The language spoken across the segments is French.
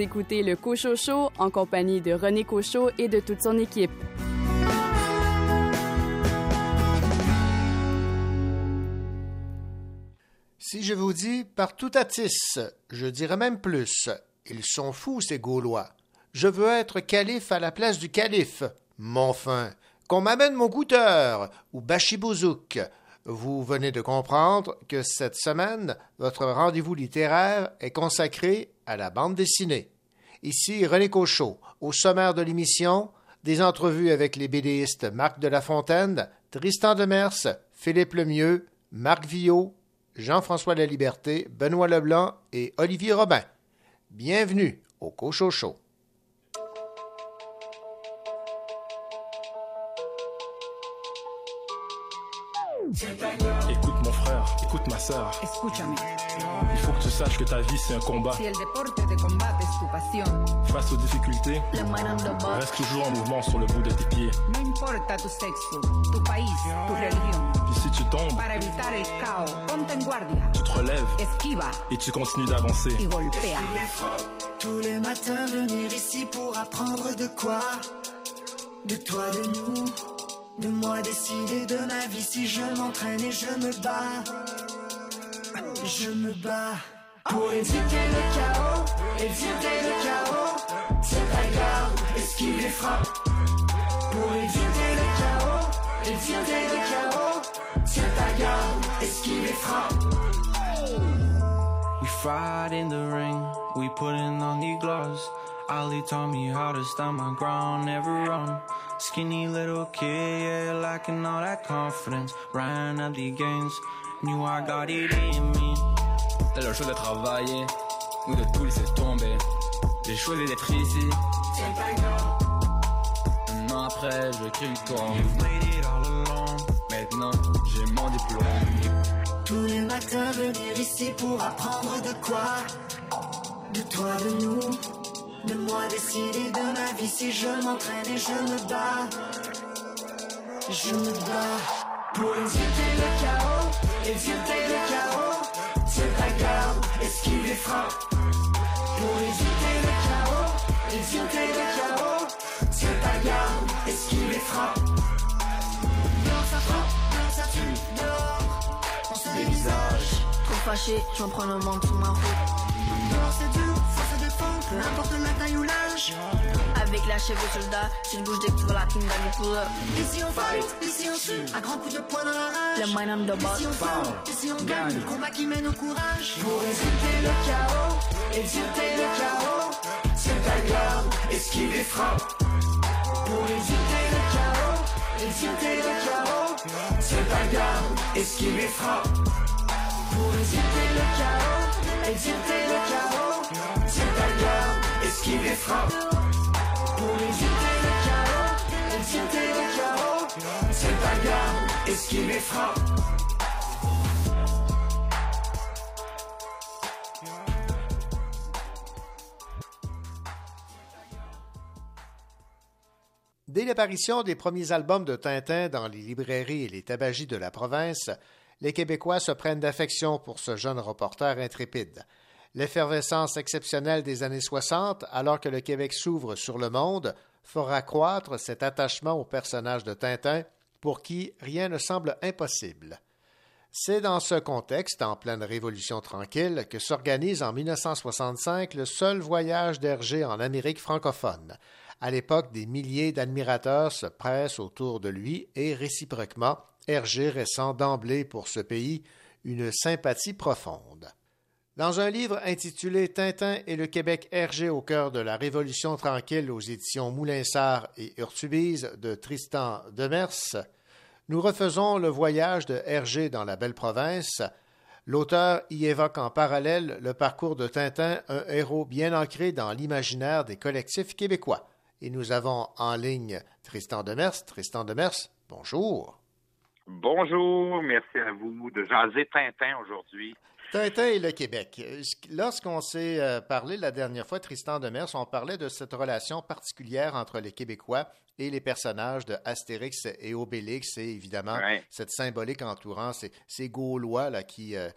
Vous écoutez le Cochot en compagnie de René Cochot et de toute son équipe. Si je vous dis partout à Tis, je dirais même plus. Ils sont fous, ces Gaulois. Je veux être calife à la place du calife. Mon fin, qu'on m'amène mon goûteur ou Bachibouzouk. Vous venez de comprendre que cette semaine, votre rendez-vous littéraire est consacré à la bande dessinée. Ici René Cochot, au sommaire de l'émission, des entrevues avec les BDistes Marc de la Fontaine, Tristan Demers, Philippe Lemieux, Marc Villot, Jean-François Laliberté, Benoît Leblanc et Olivier Robin. Bienvenue au Cochot Show. Écoute ma soeur. Il faut que tu saches que ta vie c'est un combat. Face aux difficultés, reste toujours en mouvement sur le bout de tes pieds. Puis si tu tombes, tu te relèves et tu continues d'avancer. Tous les matins venir ici pour apprendre de quoi? De toi, de nous de moi décider de ma vie si je m'entraîne et je me bats. Je me bats pour éviter le chaos, éviter le chaos. C'est ta garde, esquive les frappes. Pour éviter le chaos, éviter le chaos. C'est ta garde, esquive les frappes. We fight in the ring, we put in on the gloves. Ali taught me how to stand my ground, never run. Skinny little kid, yeah, lacking all that confidence. Ran at the games, knew I got it in me. T'as le choix de travailler ou de tout laisser tomber. J'ai choisi d'être ici. Un an après, je crie victoire. Maintenant, j'ai mon diplôme. Tous les matins, venir ici pour apprendre de quoi? De toi, de nous de moi décider de ma vie si je m'entraîne et je me bats. Je me bats pour éviter le chaos, éviter le chaos. C'est ta garde, les frappes. Pour éviter le chaos, éviter le chaos. C'est ta garde, esquive les frappes. Dehors ça frappe, dehors ça tue, dehors. On se dévisage. Trop fâché, je prends le monde sous ma route. Dehors c'est dur, faut se défendre, peu importe la taille ou l'âge. Avec la chef de soldat, je bouge des coups la team dans les pull up. Ici on fight, ici on tue, à grands coups de poing dans la rage. Le mind on the boss. Ici on fout, ici on gagne, le combat qui mène au courage. Pour éviter le chaos, éviter le chaos. C'est ta garde, esquive les frappes. Pour éviter le chaos, éviter le chaos. C'est ta garde, esquive les frappes. Pour éviter le chaos, éviter le chaos. Dès l'apparition des premiers albums de Tintin dans les librairies et les tabagies de la province, les Québécois se prennent d'affection pour ce jeune reporter intrépide. L'effervescence exceptionnelle des années 60, alors que le Québec s'ouvre sur le monde, fera croître cet attachement au personnage de Tintin pour qui rien ne semble impossible. C'est dans ce contexte, en pleine Révolution tranquille, que s'organise en 1965 le seul voyage d'Hergé en Amérique francophone. À l'époque, des milliers d'admirateurs se pressent autour de lui et réciproquement, Hergé ressent d'emblée pour ce pays une sympathie profonde. Dans un livre intitulé Tintin et le Québec Hergé au cœur de la Révolution tranquille aux éditions Moulinsart et Urtubise de Tristan Demers, nous refaisons le voyage de Hergé dans la belle province. L'auteur y évoque en parallèle le parcours de Tintin, un héros bien ancré dans l'imaginaire des collectifs québécois. Et nous avons en ligne Tristan Demers. Tristan Demers, bonjour. Bonjour, merci à vous de jaser Tintin aujourd'hui. Tintin et le Québec. Lorsqu'on s'est euh, parlé la dernière fois, Tristan Demers, on parlait de cette relation particulière entre les Québécois et les personnages de Astérix et Obélix et évidemment cette symbolique entourant ces, ces Gaulois là, qui, euh,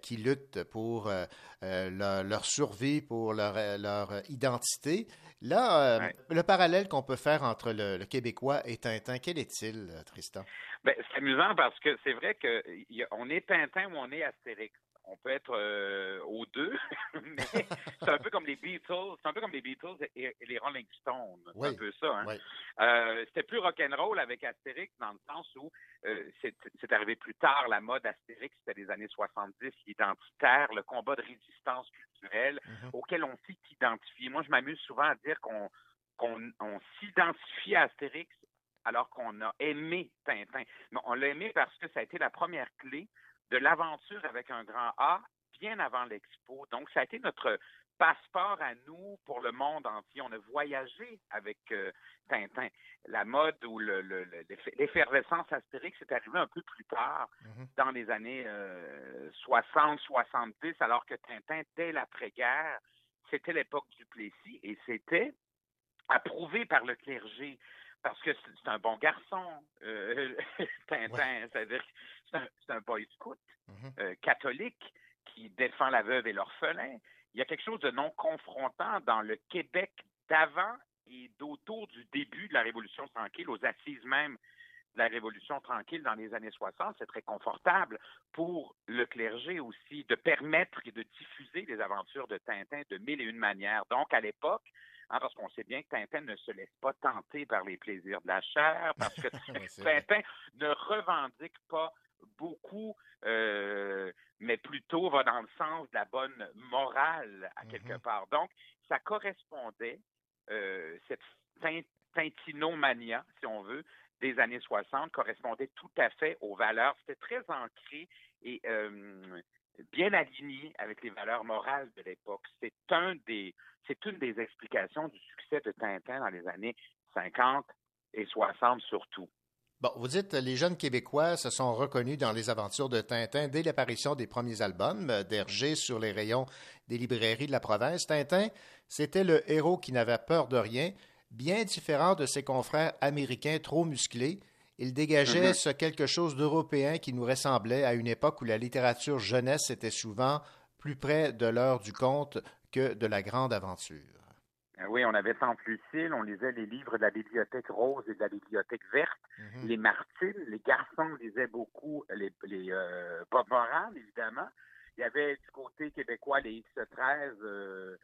qui luttent pour euh, leur, survie, pour leur, leur identité. Là, le parallèle qu'on peut faire entre le, Québécois et Tintin, quel est-il, Tristan? Ben, c'est amusant parce que c'est vrai qu'on est Tintin ou on est Astérix on peut être euh, aux deux, mais c'est un peu comme les Beatles, c'est un peu comme les Beatles et, les Rolling Stones, c'est un peu ça. Hein? Euh, c'était plus rock'n'roll avec Astérix dans le sens où euh, c'est arrivé plus tard, la mode Astérix, c'était les années 70, l'identitaire, le combat de résistance culturelle mm-hmm. auquel on s'est identifié. Moi, je m'amuse souvent à dire qu'on qu'on s'identifie à Astérix alors qu'on a aimé Tintin. Mais on l'a aimé parce que ça a été la première clé de l'aventure avec un grand A bien avant l'expo. Donc, ça a été notre passeport à nous pour le monde entier. On a voyagé avec euh, Tintin. La mode ou l'effervescence astérique s'est arrivée un peu plus tard, mm-hmm. dans les années 60, euh, 70, alors que Tintin, dès l'après-guerre, c'était l'époque du Plessis et c'était approuvé par le clergé parce que c'est un bon garçon, euh, Tintin. C'est-à-dire c'est un, boy scout mm-hmm. euh, catholique qui défend la veuve et l'orphelin. Il y a quelque chose de non confrontant dans le Québec d'avant et d'autour du début de la Révolution tranquille, aux assises même de la Révolution tranquille dans les années 60. C'est très confortable pour le clergé aussi de permettre et de diffuser les aventures de Tintin de mille et une manières. Donc, à l'époque, hein, parce qu'on sait bien que Tintin ne se laisse pas tenter par les plaisirs de la chair, parce que Tintin ne revendique pas beaucoup, euh, mais plutôt va dans le sens de la bonne morale à quelque mm-hmm. part. Donc, ça correspondait, euh, cette Tintinomania, si on veut, des années 60 correspondait tout à fait aux valeurs. C'était très ancré et euh, bien aligné avec les valeurs morales de l'époque. C'est un des, c'est une des explications du succès de Tintin dans les années 50 et 60 surtout. Bon, vous dites les jeunes Québécois se sont reconnus dans les aventures de Tintin dès l'apparition des premiers albums euh, d'Hergé sur les rayons des librairies de la province. Tintin, c'était le héros qui n'avait peur de rien, bien différent de ses confrères américains trop musclés. Il dégageait mm-hmm. ce quelque chose d'européen qui nous ressemblait à une époque où la littérature jeunesse était souvent plus près de l'heure du conte que de la grande aventure. Euh, oui, on avait Temple Lucille, on lisait les livres de la bibliothèque rose et de la bibliothèque verte. Mhm. Les Martines, les garçons lisaient beaucoup les, les euh, Bob Moran, évidemment. Il y avait du côté québécois les X13 euh,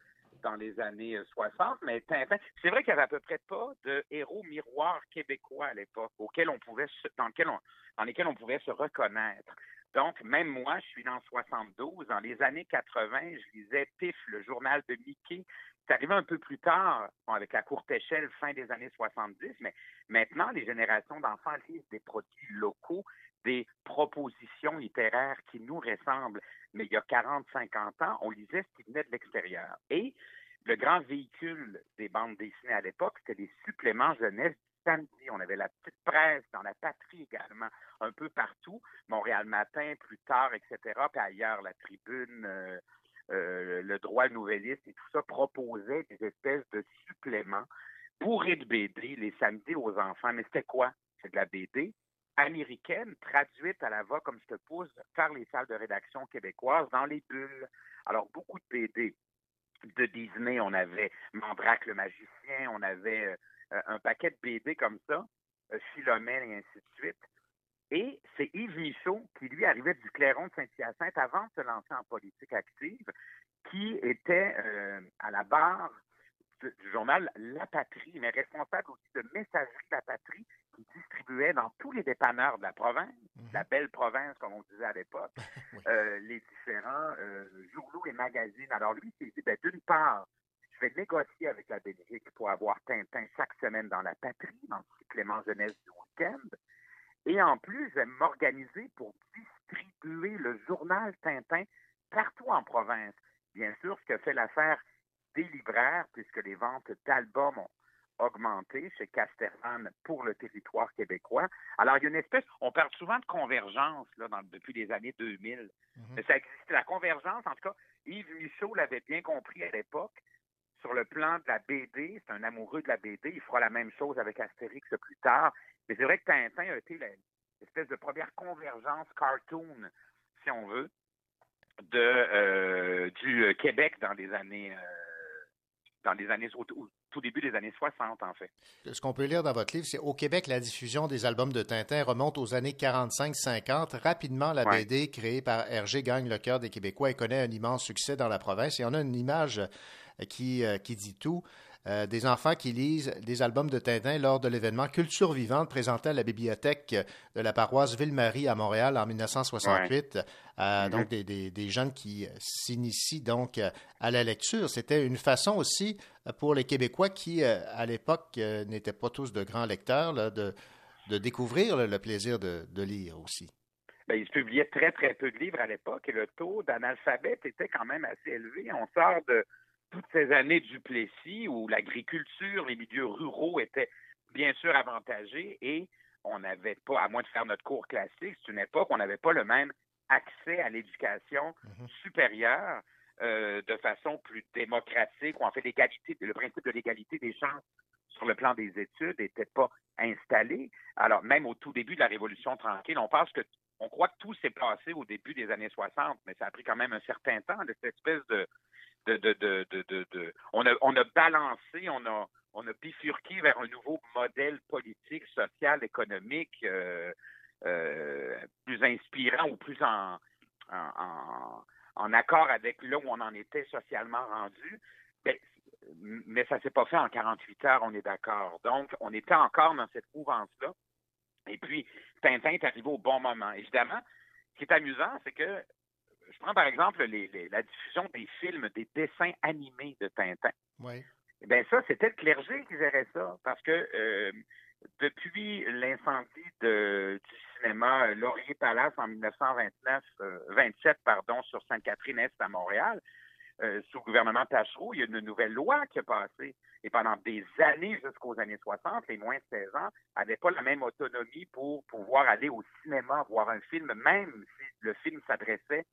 dans les années 60, mais c'est vrai qu'il y avait à peu près pas de héros miroirs québécois à l'époque auxquels on pouvait dans, lequel on, dans lesquels on pouvait se reconnaître. Donc, même moi, je suis dans 72. Dans les années 80, je lisais Pif, le journal de Mickey, c'est arrivé un peu plus tard, avec la courte échelle, fin des années 70, mais maintenant, les générations d'enfants lisent des produits locaux, des propositions littéraires qui nous ressemblent. Mais il y a 40, 50 ans, on lisait ce qui venait de l'extérieur. Et le grand véhicule des bandes dessinées à l'époque, c'était les suppléments jeunesse du samedi. On avait la petite presse dans la patrie également, un peu partout. Montréal Matin, plus tard, etc. Puis ailleurs, la tribune, euh, euh, le droit nouvelliste et tout ça proposait des espèces de suppléments bourrés de BD les samedis aux enfants. Mais c'était quoi? C'est de la BD américaine traduite à la voix comme je te pousse par les salles de rédaction québécoises dans les bulles. Alors, beaucoup de BD de Disney. On avait Mandrake le magicien, on avait euh, un paquet de BD comme ça, euh, Philomène et ainsi de suite. Et c'est Yves Michaud, qui lui arrivait du Clairon de Saint-Hyacinthe avant de se lancer en politique active, qui était euh, à la barre du, journal La Patrie, mais responsable aussi de Messagerie La Patrie, qui distribuait dans tous les dépanneurs de la province, mhm. la belle province, comme on disait à l'époque, euh, les différents euh, journaux et magazines. Alors lui, il s'est dit, ben, d'une part, je vais négocier avec la Belgique pour avoir Tintin chaque semaine dans La Patrie, dans le supplément jeunesse du week-end. Et en plus, je vais m'organiser pour distribuer le journal Tintin partout en province. Bien sûr, ce que fait l'affaire des libraires, puisque les ventes d'albums augmenté chez Casterman pour le territoire québécois. Alors, il y a une espèce, on parle souvent de convergence là, depuis les années 2000. Mhm. Mais ça existe, la convergence, en tout cas, Yves Michaud l'avait bien compris à l'époque. Sur le plan de la BD, c'est un amoureux de la BD, il fera la même chose avec Astérix plus tard. Mais c'est vrai que Tintin a été l'espèce de première convergence cartoon, si on veut, de, euh, du Québec dans les années, euh, dans les années, tout début des années 60, en fait. Ce qu'on peut lire dans votre livre, c'est au Québec, la diffusion des albums de Tintin remonte aux années 45-50. Rapidement, la BD créée par Hergé gagne le cœur des Québécois et connaît un immense succès dans la province. Et on a une image qui, euh, qui dit tout. Euh, des enfants qui lisent des albums de Tintin lors de l'événement Culture vivante présenté à la bibliothèque de la paroisse Ville-Marie à Montréal en 1968. Euh, donc, des, des, jeunes qui s'initient donc à la lecture. C'était une façon aussi pour les Québécois qui, à l'époque, n'étaient pas tous de grands lecteurs, de, de découvrir le plaisir de, de lire aussi. Bien, il se publiait très, très peu de livres à l'époque et le taux d'analphabète était quand même assez élevé. On sort de toutes ces années du Plessis où l'agriculture, les milieux ruraux étaient bien sûr avantagés et on n'avait pas, à moins de faire notre cours classique, c'est une époque où on n'avait pas le même accès à l'éducation mhm. supérieure euh, de façon plus démocratique, ou en fait l'égalité, le principe de l'égalité des chances sur le plan des études n'était pas installé. Alors, même au tout début de la Révolution tranquille, on pense que on croit que tout s'est passé au début des années 60, mais ça a pris quand même un certain temps, cette espèce de, de, de, de, de, on, a, balancé, on a, bifurqué vers un nouveau modèle politique, social, économique euh, euh, plus inspirant ou plus en, accord avec là où on en était socialement rendu. Mais, ça s'est pas fait en 48 heures, on est d'accord. Donc, on était encore dans cette mouvance-là. Et puis, Tintin est arrivé au bon moment. Évidemment, ce qui est amusant, c'est que je prends par exemple la diffusion des films, des dessins animés de Tintin. Oui. Eh bien, ça, c'était le clergé qui gérait ça, parce que euh, depuis l'incendie du cinéma Laurier Palace en 1929, 27 euh, pardon, sur Sainte-Catherine-Est à Montréal, euh, sous le gouvernement Tachereau, il y a une nouvelle loi qui a passé. Et pendant des années, jusqu'aux années 60, les moins de 16 ans n'avaient pas la même autonomie pour pouvoir aller au cinéma voir un film, même si le film s'adressait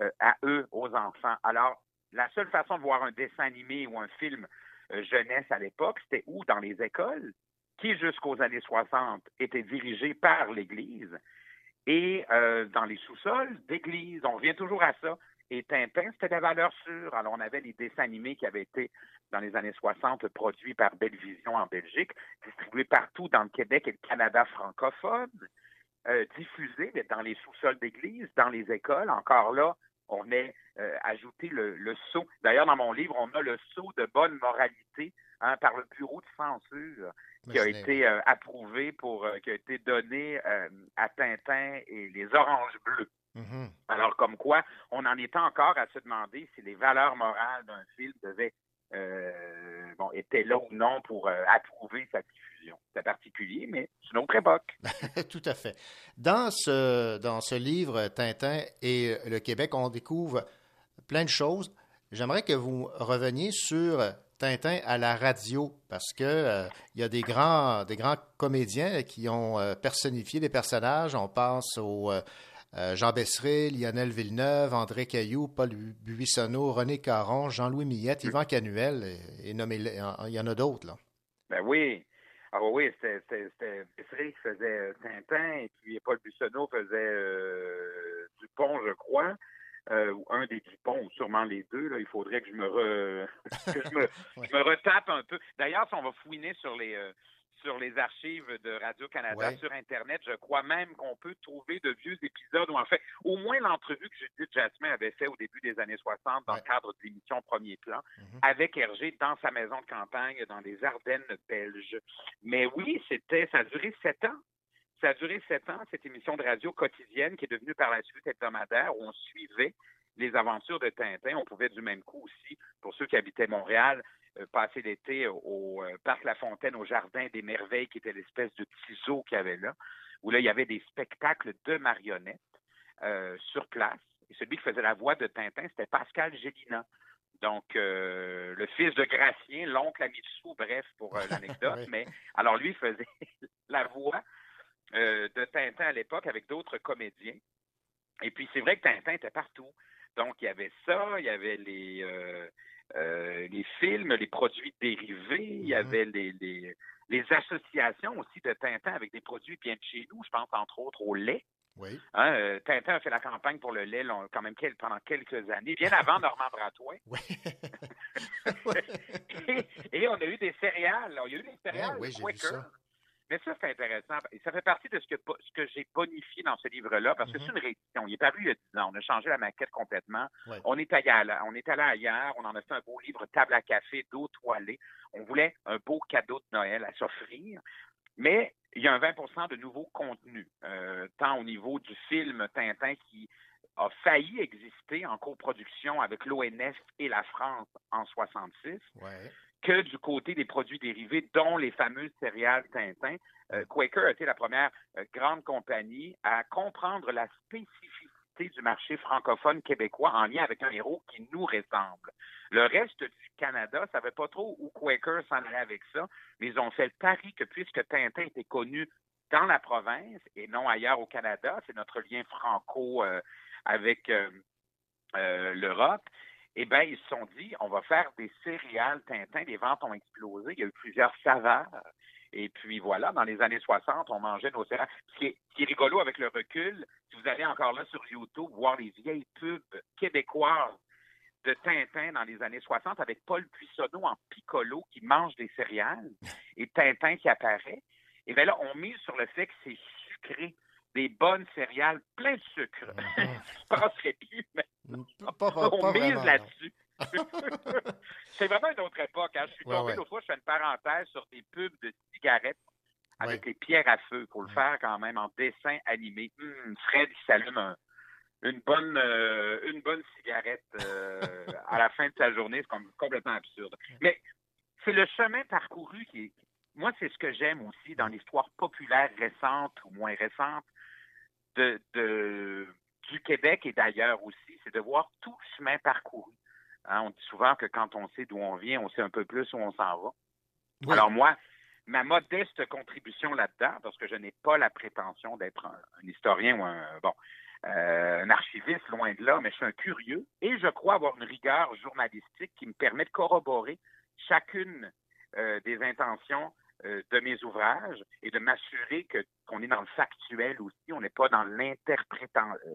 euh, à eux, aux enfants. Alors, la seule façon de voir un dessin animé ou un film euh, jeunesse à l'époque, c'était où? Dans les écoles, qui jusqu'aux années 60 étaient dirigées par l'Église, et euh, dans les sous-sols d'église. On revient toujours à ça. Et Tintin, c'était des valeurs sûres. Alors, on avait les dessins animés qui avaient été, dans les années 60, produits par Bellevision en Belgique, distribués partout dans le Québec et le Canada francophone, diffusés dans les sous-sols d'église, dans les écoles. Encore là, on a euh, ajouté le, le sceau. D'ailleurs, dans mon livre, on a le sceau de bonne moralité hein, par le bureau de censure qui a été euh, approuvé pour, euh, qui a été donné à Tintin et les Oranges Bleus. Mm-hmm. Alors, comme quoi, on en était encore à se demander si les valeurs morales d'un film devaient bon, étaient là ou non pour approuver sa diffusion. C'est particulier, mais c'est une autre époque. Tout à fait. Dans ce, dans ce livre, Tintin et le Québec, on découvre plein de choses. J'aimerais que vous reveniez sur Tintin à la radio, parce que euh, il y a des grands, des grands comédiens qui ont euh, personnifié des personnages. On pense au euh, Jean Besseret, Lionel Villeneuve, André Caillou, Paul Buissonneau, René Caron, Jean-Louis Millette, Yvan Canuel, et, nommé, il y en a d'autres. Là. Ben oui. Ah oui, c'était Besseret qui faisait Tintin, et puis Paul Buissonneau faisait Dupont, je crois. Euh, ou un des Dupont, ou sûrement les deux. Là, il faudrait que je me, je me, me, retape un peu. D'ailleurs, si on va fouiner sur les euh, sur les archives de Radio-Canada sur Internet, je crois même qu'on peut trouver de vieux épisodes, ou en fait, au moins l'entrevue que Judith Jasmin avait fait au début des années 60 dans le cadre de l'émission Premier Plan, mm-hmm. avec Hergé dans sa maison de campagne dans les Ardennes belges. Mais oui, c'était, ça a duré sept ans. Ça a duré sept ans, cette émission de radio quotidienne qui est devenue par la suite hebdomadaire où on suivait les aventures de Tintin. On pouvait du même coup aussi, pour ceux qui habitaient Montréal, passer l'été au euh, Parc La Fontaine, au Jardin des Merveilles, qui était l'espèce de petit zoo qu'il y avait là, où là, il y avait des spectacles de marionnettes euh, sur place. Et celui qui faisait la voix de Tintin, c'était Pascal Gélina. Donc, euh, le fils de Gracien, l'oncle à Mitsou, bref, pour euh, l'anecdote. Mais alors, lui faisait la voix euh, de Tintin à l'époque avec d'autres comédiens. Et puis, c'est vrai que Tintin était partout. Donc, il y avait ça, il y avait les, les films, les produits dérivés, il y Mhm. avait les, les, les associations aussi de Tintin avec des produits bien de chez nous. Je pense entre autres au lait. Oui. Hein, euh, Tintin a fait la campagne pour le lait là, quand même quel- pendant quelques années, bien avant Normand Bratois. Oui. et, et on a eu des céréales. Il y a eu des céréales Ah oui, j'ai vu Quaker. Mais ça, c'est intéressant. Et ça fait partie de ce que, ce que j'ai bonifié dans ce livre-là, parce que Mhm. c'est une réédition. Il est paru il y a 10 ans. On a changé la maquette complètement. Ouais. On est allé on est allé ailleurs. On en a fait un beau livre table à café, d'eau toilée. On voulait un beau cadeau de Noël à s'offrir. Mais il y a un 20% de nouveaux contenus, euh, tant au niveau du film Tintin qui a failli exister en coproduction avec l'ONF et la France en 66, Ouais. Que du côté des produits dérivés, dont les fameuses céréales Tintin. Euh, Quaker a été la première euh, grande compagnie à comprendre la spécificité du marché francophone québécois en lien avec un héros qui nous ressemble. Le reste du Canada ne savait pas trop où Quaker s'en allait avec ça, mais ils ont fait le pari que puisque Tintin était connu dans la province et non ailleurs au Canada, c'est notre lien franco euh, avec l'Europe, eh bien, ils se sont dit, on va faire des céréales Tintin. Les ventes ont explosé. Il y a eu plusieurs saveurs. Et puis voilà, dans les années 60, on mangeait nos céréales. Ce qui est, ce qui est rigolo avec le recul, si vous allez encore là sur YouTube voir les vieilles pubs québécoises de Tintin dans les années 60 avec Paul Buissonneau en piccolo qui mange des céréales et Tintin qui apparaît, et bien là, on mise sur le fait que c'est sucré, des bonnes céréales plein de sucre. Je ne penserais plus, mais Pas, pas, pas, on pas mise vraiment, là-dessus. c'est vraiment une autre époque. hein. Je suis Ouais, tombé ouais. l'autre fois, je fais une parenthèse sur des pubs de cigarettes avec Ouais. les pierres à feu pour le faire quand même en dessin animé. Hum, Fred, il s'allume un- une bonne euh, une bonne cigarette euh, à la fin de sa journée. C'est comme complètement absurde. Mais c'est le chemin parcouru qui est. Moi, c'est ce que j'aime aussi dans l'histoire populaire récente ou moins récente de, de- du Québec et d'ailleurs aussi, c'est de voir tout le chemin parcouru. Hein, on dit souvent que quand on sait d'où on vient, on sait un peu plus où on s'en va. Oui. Alors moi, ma modeste contribution là-dedans, parce que je n'ai pas la prétention d'être un, un historien ou un bon euh, un archiviste, loin de là, mais je suis un curieux et je crois avoir une rigueur journalistique qui me permet de corroborer chacune euh, des intentions de mes ouvrages et de m'assurer que qu'on est dans le factuel aussi, on n'est pas dans euh,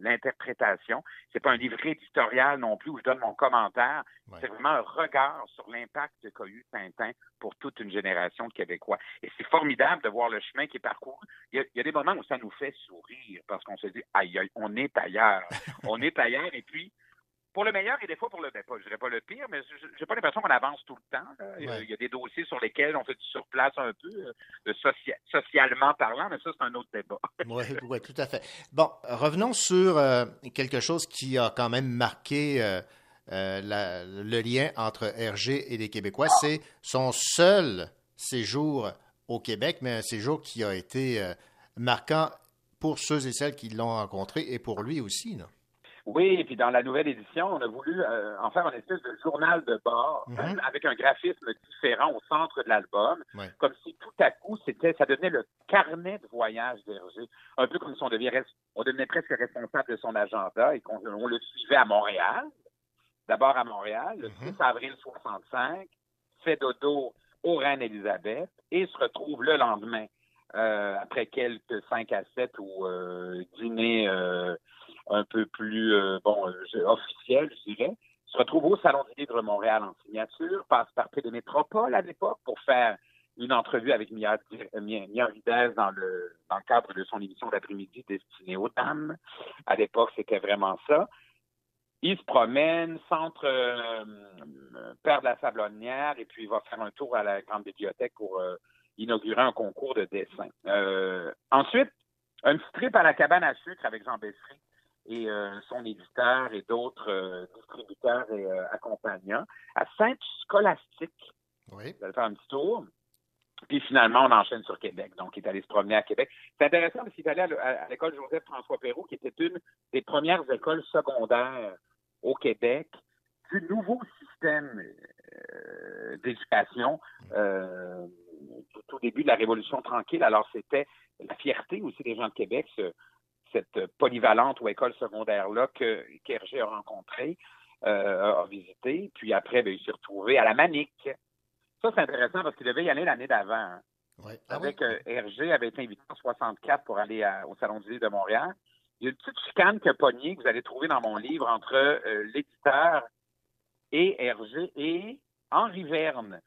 l'interprétation. C'est pas un livre éditorial non plus où je donne mon commentaire. Ouais. C'est vraiment un regard sur l'impact qu'a eu Tintin pour toute une génération de Québécois. Et c'est formidable de voir le chemin qui est parcouru. Il y a, il y a des moments où ça nous fait sourire parce qu'on se dit, aïe, aïe, on est ailleurs. on est ailleurs. Et puis, pour le meilleur et des fois pour le ben, pas, je dirais pas le pire, mais je- j'ai pas l'impression qu'on avance tout le temps. Il, y a, Ouais. il y a des dossiers sur lesquels on fait du surplace un peu, euh, socia- socialement parlant, mais ça, c'est un autre débat. Oui, ouais, tout à fait. Bon, revenons sur euh, quelque chose qui a quand même marqué euh, la- le lien entre Hergé et les Québécois. C'est son seul séjour au Québec, mais un séjour qui a été marquant pour ceux et celles qui l'ont rencontré et pour lui aussi. là. Oui, et puis dans la nouvelle édition, on a voulu euh, en faire une espèce de journal de bord Mhm. avec un graphisme différent au centre de l'album, Ouais. comme si tout à coup c'était, ça devenait le carnet de voyage d'Hergé, un peu comme si on devenait, res- on devenait presque responsable de son agenda et qu'on on le suivait à Montréal. D'abord à Montréal, le Mhm. 6 avril 65, fait dodo au Reine-Élisabeth et se retrouve le lendemain, euh, après quelques 5 à 7 ou euh, dîner euh, un peu plus euh, bon euh, officiel, je dirais, se retrouve au Salon du Livre Montréal en signature, passe par P de Métropole à l'époque pour faire une entrevue avec Mia, Videz dans le, dans le cadre de son émission d'après-midi destinée aux dames. À l'époque, c'était vraiment ça. Il se promène, centre euh, Père de la Sablonnière, et puis il va faire un tour à la grande bibliothèque pour euh, inaugurer un concours de dessin. Ensuite, un petit trip à la cabane à sucre avec Jean Bessery et euh, son éditeur et d'autres euh, distributeurs et euh, accompagnants à Sainte-Scolastique. Oui. Vous allez faire un petit tour. Puis finalement, on enchaîne sur Québec. Donc, il est allé se promener à Québec. C'est intéressant parce qu'il est allé à l'école Joseph-François Perrault, qui était une des premières écoles secondaires au Québec du nouveau système euh, d'éducation euh, tout au début de la Révolution tranquille. Alors, c'était la fierté aussi des gens de Québec, cette polyvalente ou école secondaire-là que qu'Hergé a rencontrée, euh, a visité. Puis après, ben, il s'est retrouvé à la Manique. Ça, c'est intéressant parce qu'il devait y aller l'année d'avant. Hein. Ah Avec euh, Hergé avait été invité en 64 pour aller au Salon du livre de Montréal. Il y a une petite chicane que pogné que vous allez trouver dans mon livre entre euh, l'éditeur et Hergé et Henri Verne,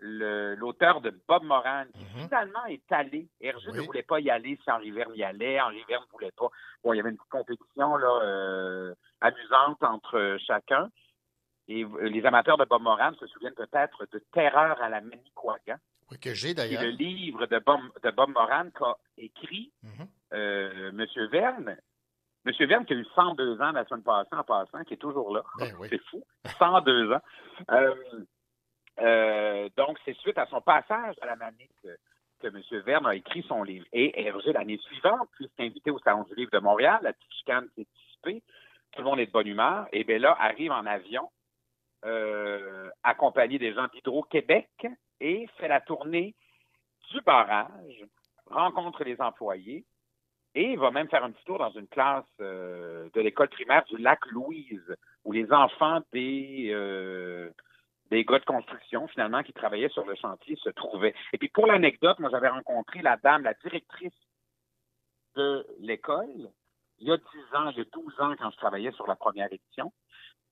l'auteur de Bob Moran, qui mhm. finalement est allé. Hergé ne voulait pas y aller si Henri Verne y allait. Henri Verne ne voulait pas. Bon, il y avait une petite compétition là, euh, amusante entre chacun. Et les amateurs de Bob Moran se souviennent peut-être de Terreur à la Manicouagan. Oui, que j'ai d'ailleurs. le livre de Bob, de Bob Moran qu'a écrit mhm. euh, M. Verne. M. Verne qui a eu 102 ans la semaine passée en passant, qui est toujours là. Ben C'est fou. 102 ans. Euh, euh, donc, c'est suite à son passage à la Manique que M. Verne a écrit son livre. Et Hergé, l'année suivante, puisqu'il invité au Salon du livre de Montréal, la petite chicane s'est dissipée, tout le monde est de bonne humeur, et bien là, arrive en avion, euh, accompagné des gens d'Hydro-Québec, et fait la tournée du barrage, rencontre les employés, et va même faire un petit tour dans une classe euh, de l'école primaire du lac Louise, où les enfants des des gars de construction, finalement, qui travaillaient sur le chantier se trouvaient. Et puis, pour l'anecdote, moi, j'avais rencontré la dame, la directrice de l'école, il y a 10 ans, il y a 12 ans, quand je travaillais sur la première édition.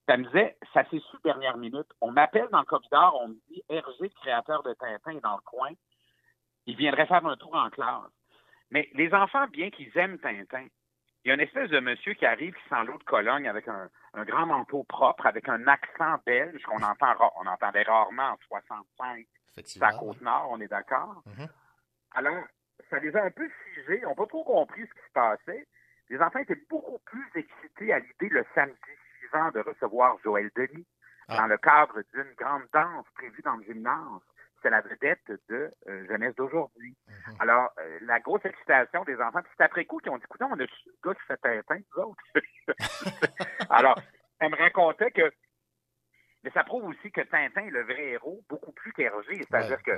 Elle me disait, ça s'est su dernière minute. On m'appelle dans le corridor, on me dit, Hergé, créateur de Tintin, est dans le coin. Il viendrait faire un tour en classe. Mais les enfants, bien qu'ils aiment Tintin, il y a une espèce de monsieur qui arrive qui sent l'eau de Cologne avec un, grand manteau propre, avec un accent belge qu'on entend, on entendait rarement en 65 la Côte-Nord, on est d'accord? Mm-hmm. Alors, ça les a un peu figés, ils n'ont pas trop compris ce qui se passait. Les enfants étaient beaucoup plus excités à l'idée le samedi suivant de recevoir Joël Denis ah. dans le cadre d'une grande danse prévue dans le gymnase c'est la vedette de euh, jeunesse d'aujourd'hui. Mhm. Alors, euh, la grosse excitation des enfants, puis c'est après coup qu'ils ont dit, écoute, on a le gars qui fait Tintin, nous autres? Alors, elle me racontait que, mais ça prouve aussi que Tintin est le vrai héros, beaucoup plus qu'Hergé. C'est-à-dire que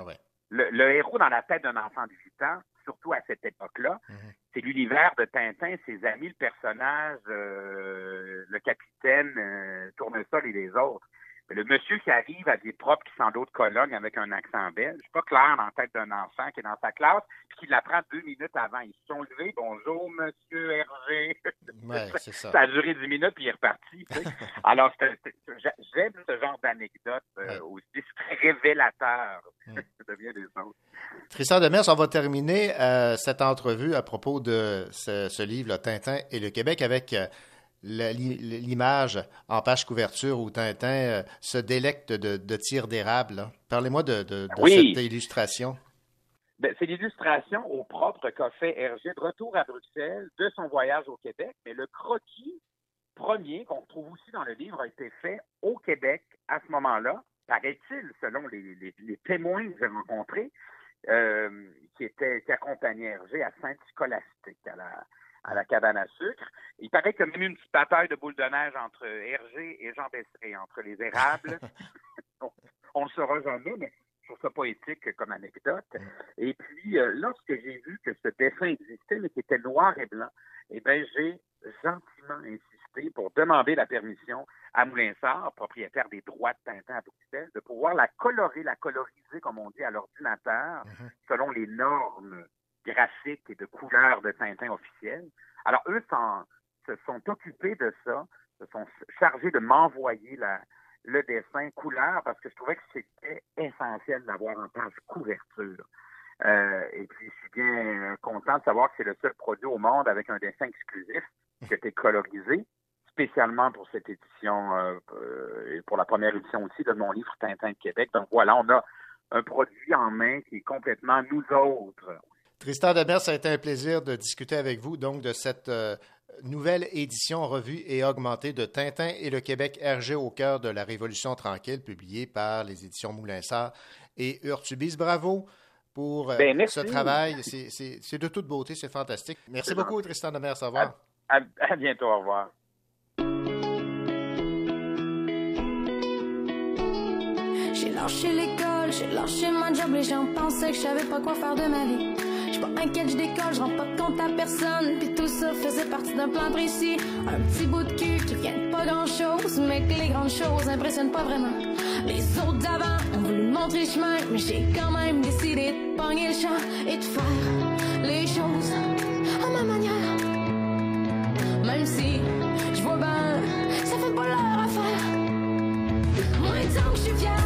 le, héros dans la tête d'un enfant de 8 ans, surtout à cette époque-là, mhm. c'est l'univers de Tintin, ses amis, le personnage, euh, le capitaine, Tournesol et les autres le monsieur qui arrive à des propres qui sont d'autres colonnes avec un accent belge, pas clair dans la tête d'un enfant qui est dans sa classe, puis qui l'apprend deux minutes avant. Ils se sont levés, bonjour, monsieur Hervé. Ouais, c'est ça. ça a duré dix minutes, puis il est reparti. Alors, j'aime ce genre d'anecdote euh, aussi. Révélateur mm. de bien des autres. Tristan Demers, on va terminer euh, cette entrevue à propos de ce, livre, Tintin et le Québec, avec... Euh, l'image en page couverture où Tintin euh, se délecte de, tirs d'érable. Parlez-moi de, cette illustration. Ben, c'est l'illustration au propre qu'a fait Hergé de retour à Bruxelles de son voyage au Québec, mais le croquis premier qu'on trouve aussi dans le livre a été fait au Québec à ce moment-là, paraît-il, selon les, témoins que j'ai rencontrés, euh, qui, étaient, qui accompagnaient Hergé à Saint-Scolastique, à la, à la cabane à sucre. Il paraît qu'il y a même une petite bataille de boules de neige entre Hergé et Jean Besseret, entre les érables. on ne le saura jamais, mais je trouve ça poétique comme anecdote. Mm. Et puis, euh, lorsque j'ai vu que ce dessin existait, mais qui était noir et blanc, eh bien, j'ai gentiment insisté pour demander la permission à Moulinsard, propriétaire des droits de Tintin à Bruxelles, de pouvoir la colorer, la coloriser, comme on dit, à l'ordinateur, mm-hmm. selon les normes graphiques et de couleurs de Tintin officiels. Alors, eux se sont occupés de ça, se sont chargés de m'envoyer le dessin couleur parce que je trouvais que c'était essentiel d'avoir en page couverture. Euh, et puis, je suis bien content de savoir que c'est le seul produit au monde avec un dessin exclusif qui a été colorisé spécialement pour cette édition euh, euh, et pour la première édition aussi de mon livre Tintin de Québec. Donc voilà, on a un produit en main qui est complètement nous autres. Tristan Demers, ça a été un plaisir de discuter avec vous donc de cette euh, nouvelle édition revue et augmentée de Tintin et le Québec RG au cœur de la Révolution tranquille, publiée par les éditions Moulinsart et Urtubis. Bravo pour euh, ben, ce travail. C'est de toute beauté, c'est fantastique. Merci beaucoup. Tristan Demers. Au revoir. À, à bientôt. Au revoir. J'ai lâché l'école, j'ai lâché mon job, les gens que je savais pas quoi faire de ma vie. Dans un je décolle, je rends pas compte à personne. Puis tout ça faisait partie d'un plan précis. Un petit bout de cul qui gagne pas grand chose, mais que les grandes choses impressionnent pas vraiment. Les autres d'avant ont voulu montrer chemin, mais j'ai quand même décidé de pogner le champ et de faire les choses à ma manière. Même si je vois bien, ça fait pas leur affaire. Moins de temps que je suis fière.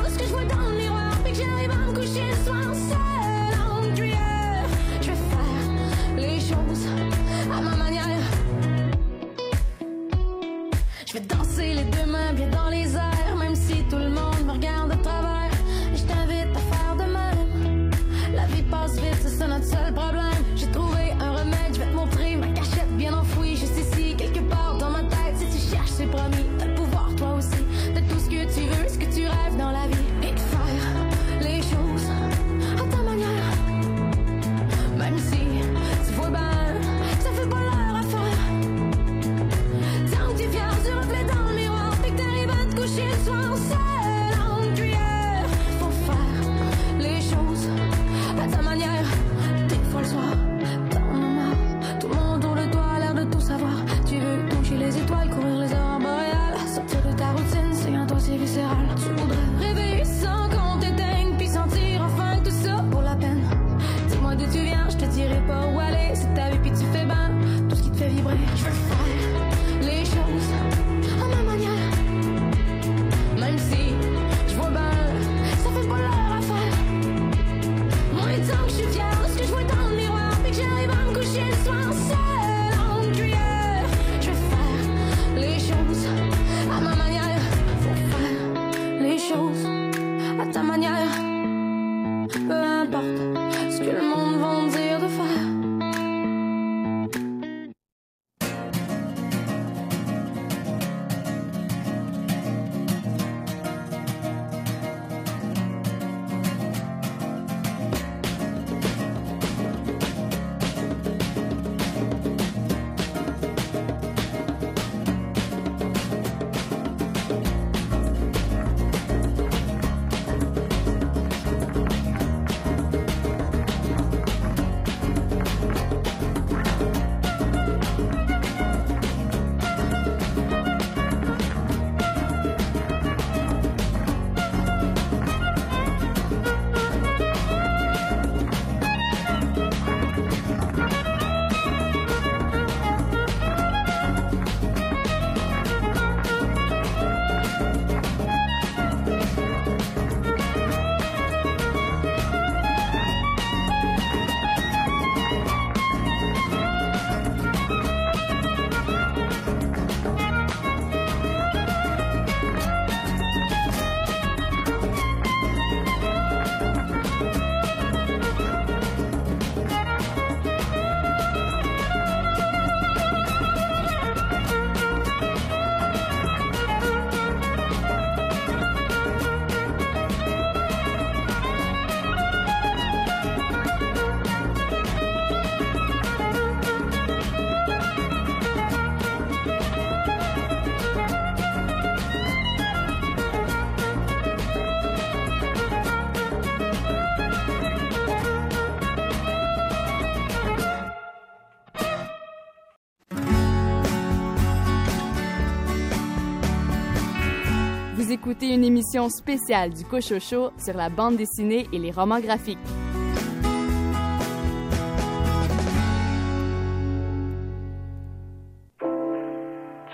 d'écouter une émission spéciale du Cochocho sur la bande dessinée et les romans graphiques.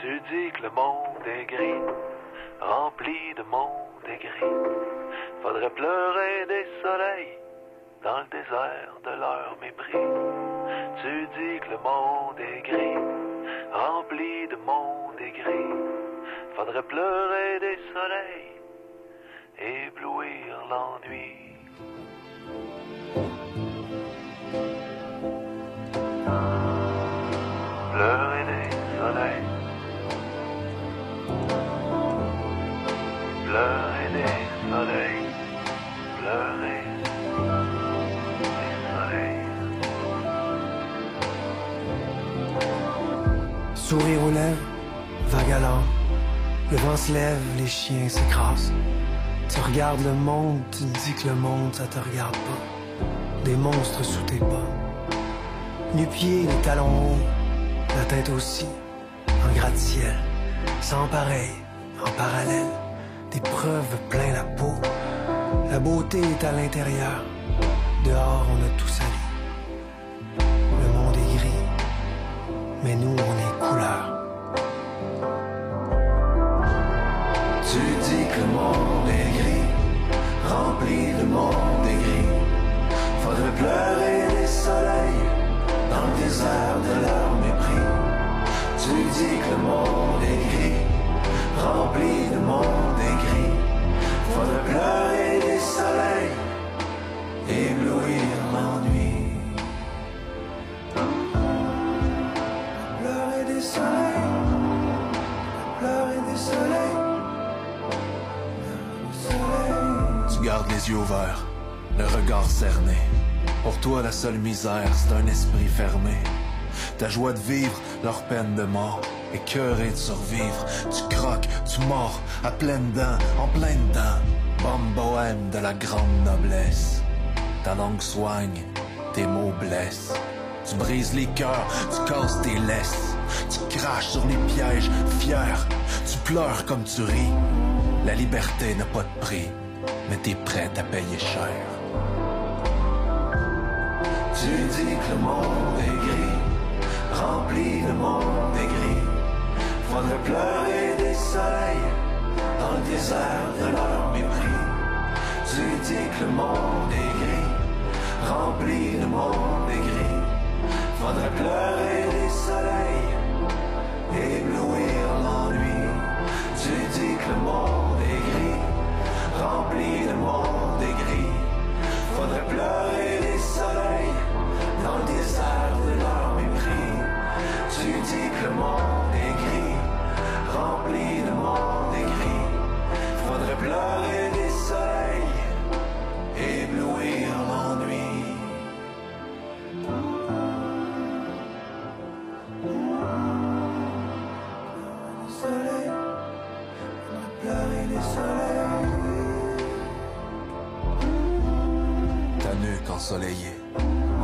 Tu dis que le monde est gris, rempli de monde est gris. Faudrait pleurer des soleils dans le désert de leur mépris. Tu dis que le monde est gris, rempli faudrait pleurer des soleils, éblouir l'ennui. Pleurer des soleils, pleurer des soleils, pleurer. Sourire aux lèvres, vague à le vent se lève, les chiens s'écrasent. Tu regardes le monde, tu dis que le monde, ça te regarde pas. Des monstres sous tes pas. Nu-pieds, les talons hauts, la tête aussi, en gratte-ciel. Sans pareil, en parallèle, des preuves plein la peau. La beauté est à l'intérieur, dehors on a tout sali. Le monde est gris, mais nous on est couleur. Monde est gris, rempli de monde est gris. Faudrait pleurer les soleils dans le désert de leur mépris. Tu dis que le monde est gris, rempli de monde est gris. Faudrait pleurer les soleils, éblouir Les yeux ouverts, le regard cerné. Pour toi, la seule misère, c'est un esprit fermé. Ta joie de vivre, leur peine de mort. Écœuré de survivre, tu croques, tu mords, à pleines dents, en plein dedans. Bombe bohème de la grande noblesse. Ta langue soigne, tes mots blessent. Tu brises les cœurs, tu casses tes laisses. Tu craches sur les pièges, fier. Tu pleures comme tu ris. La liberté n'a pas de prix, mais t'es prête à payer cher. Tu dis que le monde est gris, rempli de monde est gris. Faudrait pleurer des soleils dans le désert de leur mépris. Tu dis que le monde est gris, rempli de monde est gris. Faudrait pleurer des soleils, éblouir l'ennui. Tu dis que le monde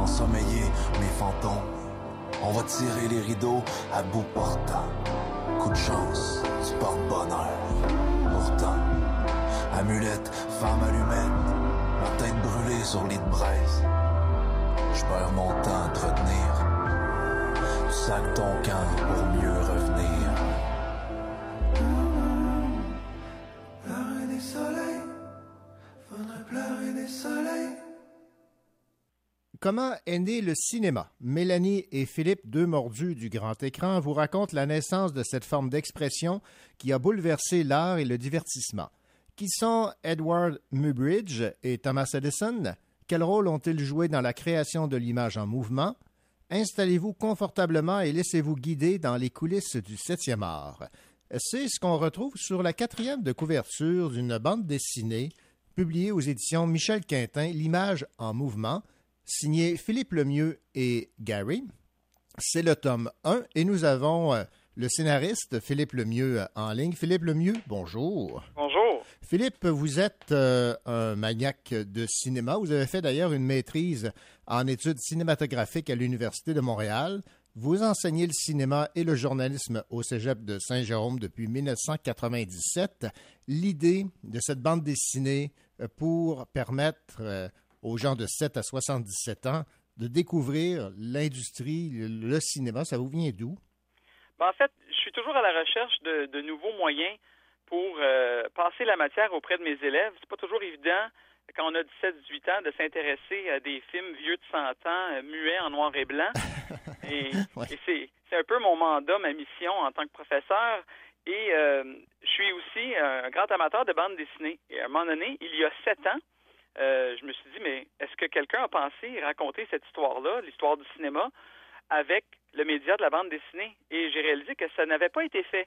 ensommeillée, mes fantômes. On va tirer les rideaux à bout portant. Coup de chance, tu portes bonheur. Pourtant, amulette, femme allumette, ma tête brûlée sur lit de braise. Je perds mon temps à te retenir. Tu sacs ton camp pour mieux revenir. Comment est né le cinéma? Mélanie et Philippe, deux mordus du grand écran, vous racontent la naissance de cette forme d'expression qui a bouleversé l'art et le divertissement. Qui sont Edward Muybridge et Thomas Edison? Quel rôle ont-ils joué dans la création de l'image en mouvement? Installez-vous confortablement et laissez-vous guider dans les coulisses du septième art. C'est ce qu'on retrouve sur la quatrième de couverture d'une bande dessinée publiée aux éditions Michel Quintin, L'image en mouvement, signé Philippe Lemieux et Gary. C'est le tome 1 et nous avons euh, le scénariste Philippe Lemieux euh, en ligne. Philippe Lemieux, bonjour. Bonjour. Philippe, vous êtes euh, un maniaque de cinéma. Vous avez fait d'ailleurs une maîtrise en études cinématographiques à l'Université de Montréal. Vous enseignez le cinéma et le journalisme au Cégep de Saint-Jérôme depuis 1997. L'idée de cette bande dessinée pour permettre aux gens de 7 à 77 ans de découvrir l'industrie, le, le cinéma, ça vous vient d'où? Ben, en fait, je suis toujours à la recherche de, de nouveaux moyens pour euh, passer la matière auprès de mes élèves. C'est pas toujours évident quand on a 17-18 ans de s'intéresser à des films vieux de 100 ans, euh, muets en noir et blanc. et, Ouais. et c'est, un peu mon mandat, ma mission en tant que professeur. Et euh, je suis aussi un grand amateur de bande dessinée. Et à un moment donné, il y a sept ans, euh, je me suis dit, mais est-ce que quelqu'un a pensé raconter cette histoire-là, l'histoire du cinéma, avec le média de la bande dessinée? Et j'ai réalisé que ça n'avait pas été fait.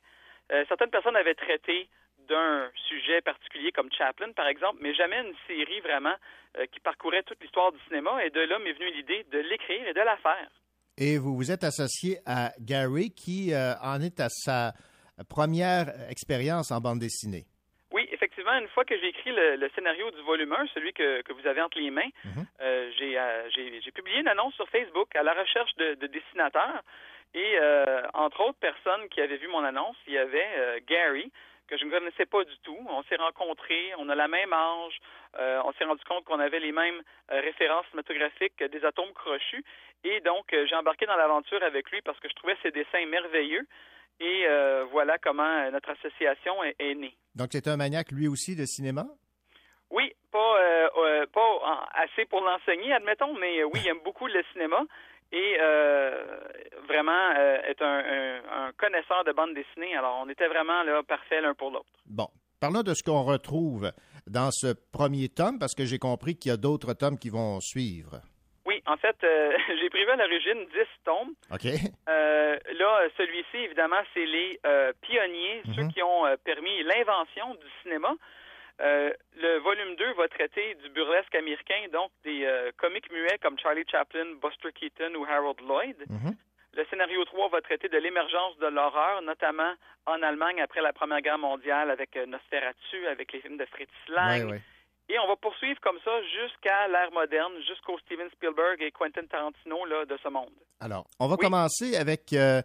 Euh, certaines personnes avaient traité d'un sujet particulier comme Chaplin, par exemple, mais jamais une série vraiment euh, qui parcourait toute l'histoire du cinéma. Et de là m'est venue l'idée de l'écrire et de la faire. Et vous vous êtes associé à Gary qui en est à sa première expérience en bande dessinée. Oui, effectivement, une fois que j'ai écrit le, scénario du volume 1, celui que, que vous avez entre les mains, Mhm. euh, j'ai, euh, j'ai, publié une annonce sur Facebook à la recherche de, de dessinateurs. Et euh, entre autres personnes qui avaient vu mon annonce, il y avait Gary, que je ne connaissais pas du tout. On s'est rencontrés, on a la même âge, euh, on s'est rendu compte qu'on avait les mêmes références cinématographiques que des atomes crochus. Et donc, j'ai embarqué dans l'aventure avec lui parce que je trouvais ses dessins merveilleux. Et euh, voilà comment euh, notre association est, est née. Donc, c'est un maniaque, lui aussi, de cinéma? Oui, pas, euh, pas assez pour l'enseigner, admettons, mais oui, il aime beaucoup le cinéma et euh, vraiment est un, un- un connaisseur de bande dessinée. Alors, on était vraiment là parfait l'un pour l'autre. Bon. Parlons de ce qu'on retrouve dans ce premier tome, parce que j'ai compris qu'il y a d'autres tomes qui vont suivre. En fait, euh, j'ai prévu à l'origine 10 tomes. OK? Euh, là, celui-ci, évidemment, c'est les euh, pionniers, ceux Mhm. qui ont permis l'invention du cinéma. Le volume 2 va traiter du burlesque américain, donc des comiques muets comme Charlie Chaplin, Buster Keaton ou Harold Lloyd. Mhm. Le scénario 3 va traiter de l'émergence de l'horreur, notamment en Allemagne après la Première Guerre mondiale avec Nosferatu, avec les films de Fritz Lang. Ouais, ouais. Et on va poursuivre comme ça jusqu'à l'ère moderne, jusqu'au Steven Spielberg et Quentin Tarantino là, de ce monde. Alors, on va Oui. commencer avec euh,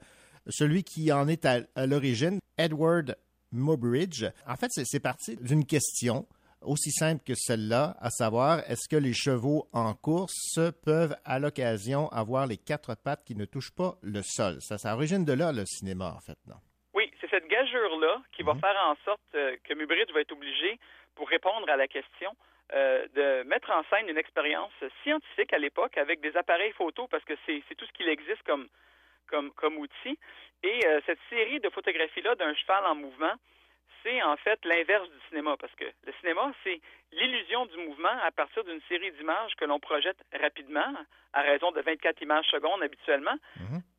celui qui en est à, à l'origine, Edward Mobridge. En fait, c'est c'est parti d'une question aussi simple que celle-là, à savoir, est-ce que les chevaux en course peuvent, à l'occasion, avoir les quatre pattes qui ne touchent pas le sol? Ça, ça origine de là, le cinéma, en fait, non? Oui, c'est cette gageure-là qui va faire en sorte euh, que Mubridge va être obligé, pour répondre à la question, euh, de mettre en scène une expérience scientifique à l'époque avec des appareils photo, parce que c'est tout ce qu'il existe comme, comme, comme outil. Et euh, cette série de photographies-là d'un cheval en mouvement, c'est en fait l'inverse du cinéma, parce que le cinéma, c'est l'illusion du mouvement à partir d'une série d'images que l'on projette rapidement, à raison de 24 images secondes habituellement.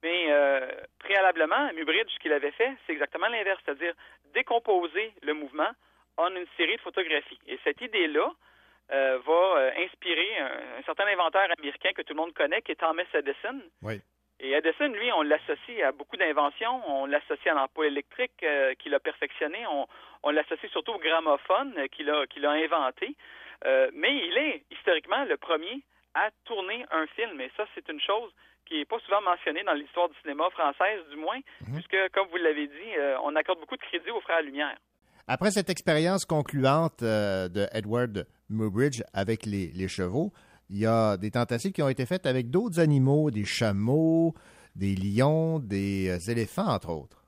Mais euh, préalablement, Mubridge, ce qu'il avait fait, c'est exactement l'inverse, c'est-à-dire décomposer le mouvement en une série de photographies. Et cette idée-là euh, va euh, inspirer un, un certain inventeur américain que tout le monde connaît, qui est Thomas Edison. Oui. Et Edison, lui, on l'associe à beaucoup d'inventions. On l'associe à l'ampoule électrique euh, qu'il a perfectionné. On, on l'associe surtout au gramophone euh, qu'il a, qu'il a inventé. Euh, mais il est historiquement le premier à tourner un film. Et ça, c'est une chose qui n'est pas souvent mentionnée dans l'histoire du cinéma française, du moins, puisque, comme vous l'avez dit, on accorde beaucoup de crédit aux frères Lumière. Après cette expérience concluante euh, de Edward Mubridge avec les, les chevaux, il y a des tentatives qui ont été faites avec d'autres animaux, des chameaux, des lions, des euh, éléphants, entre autres.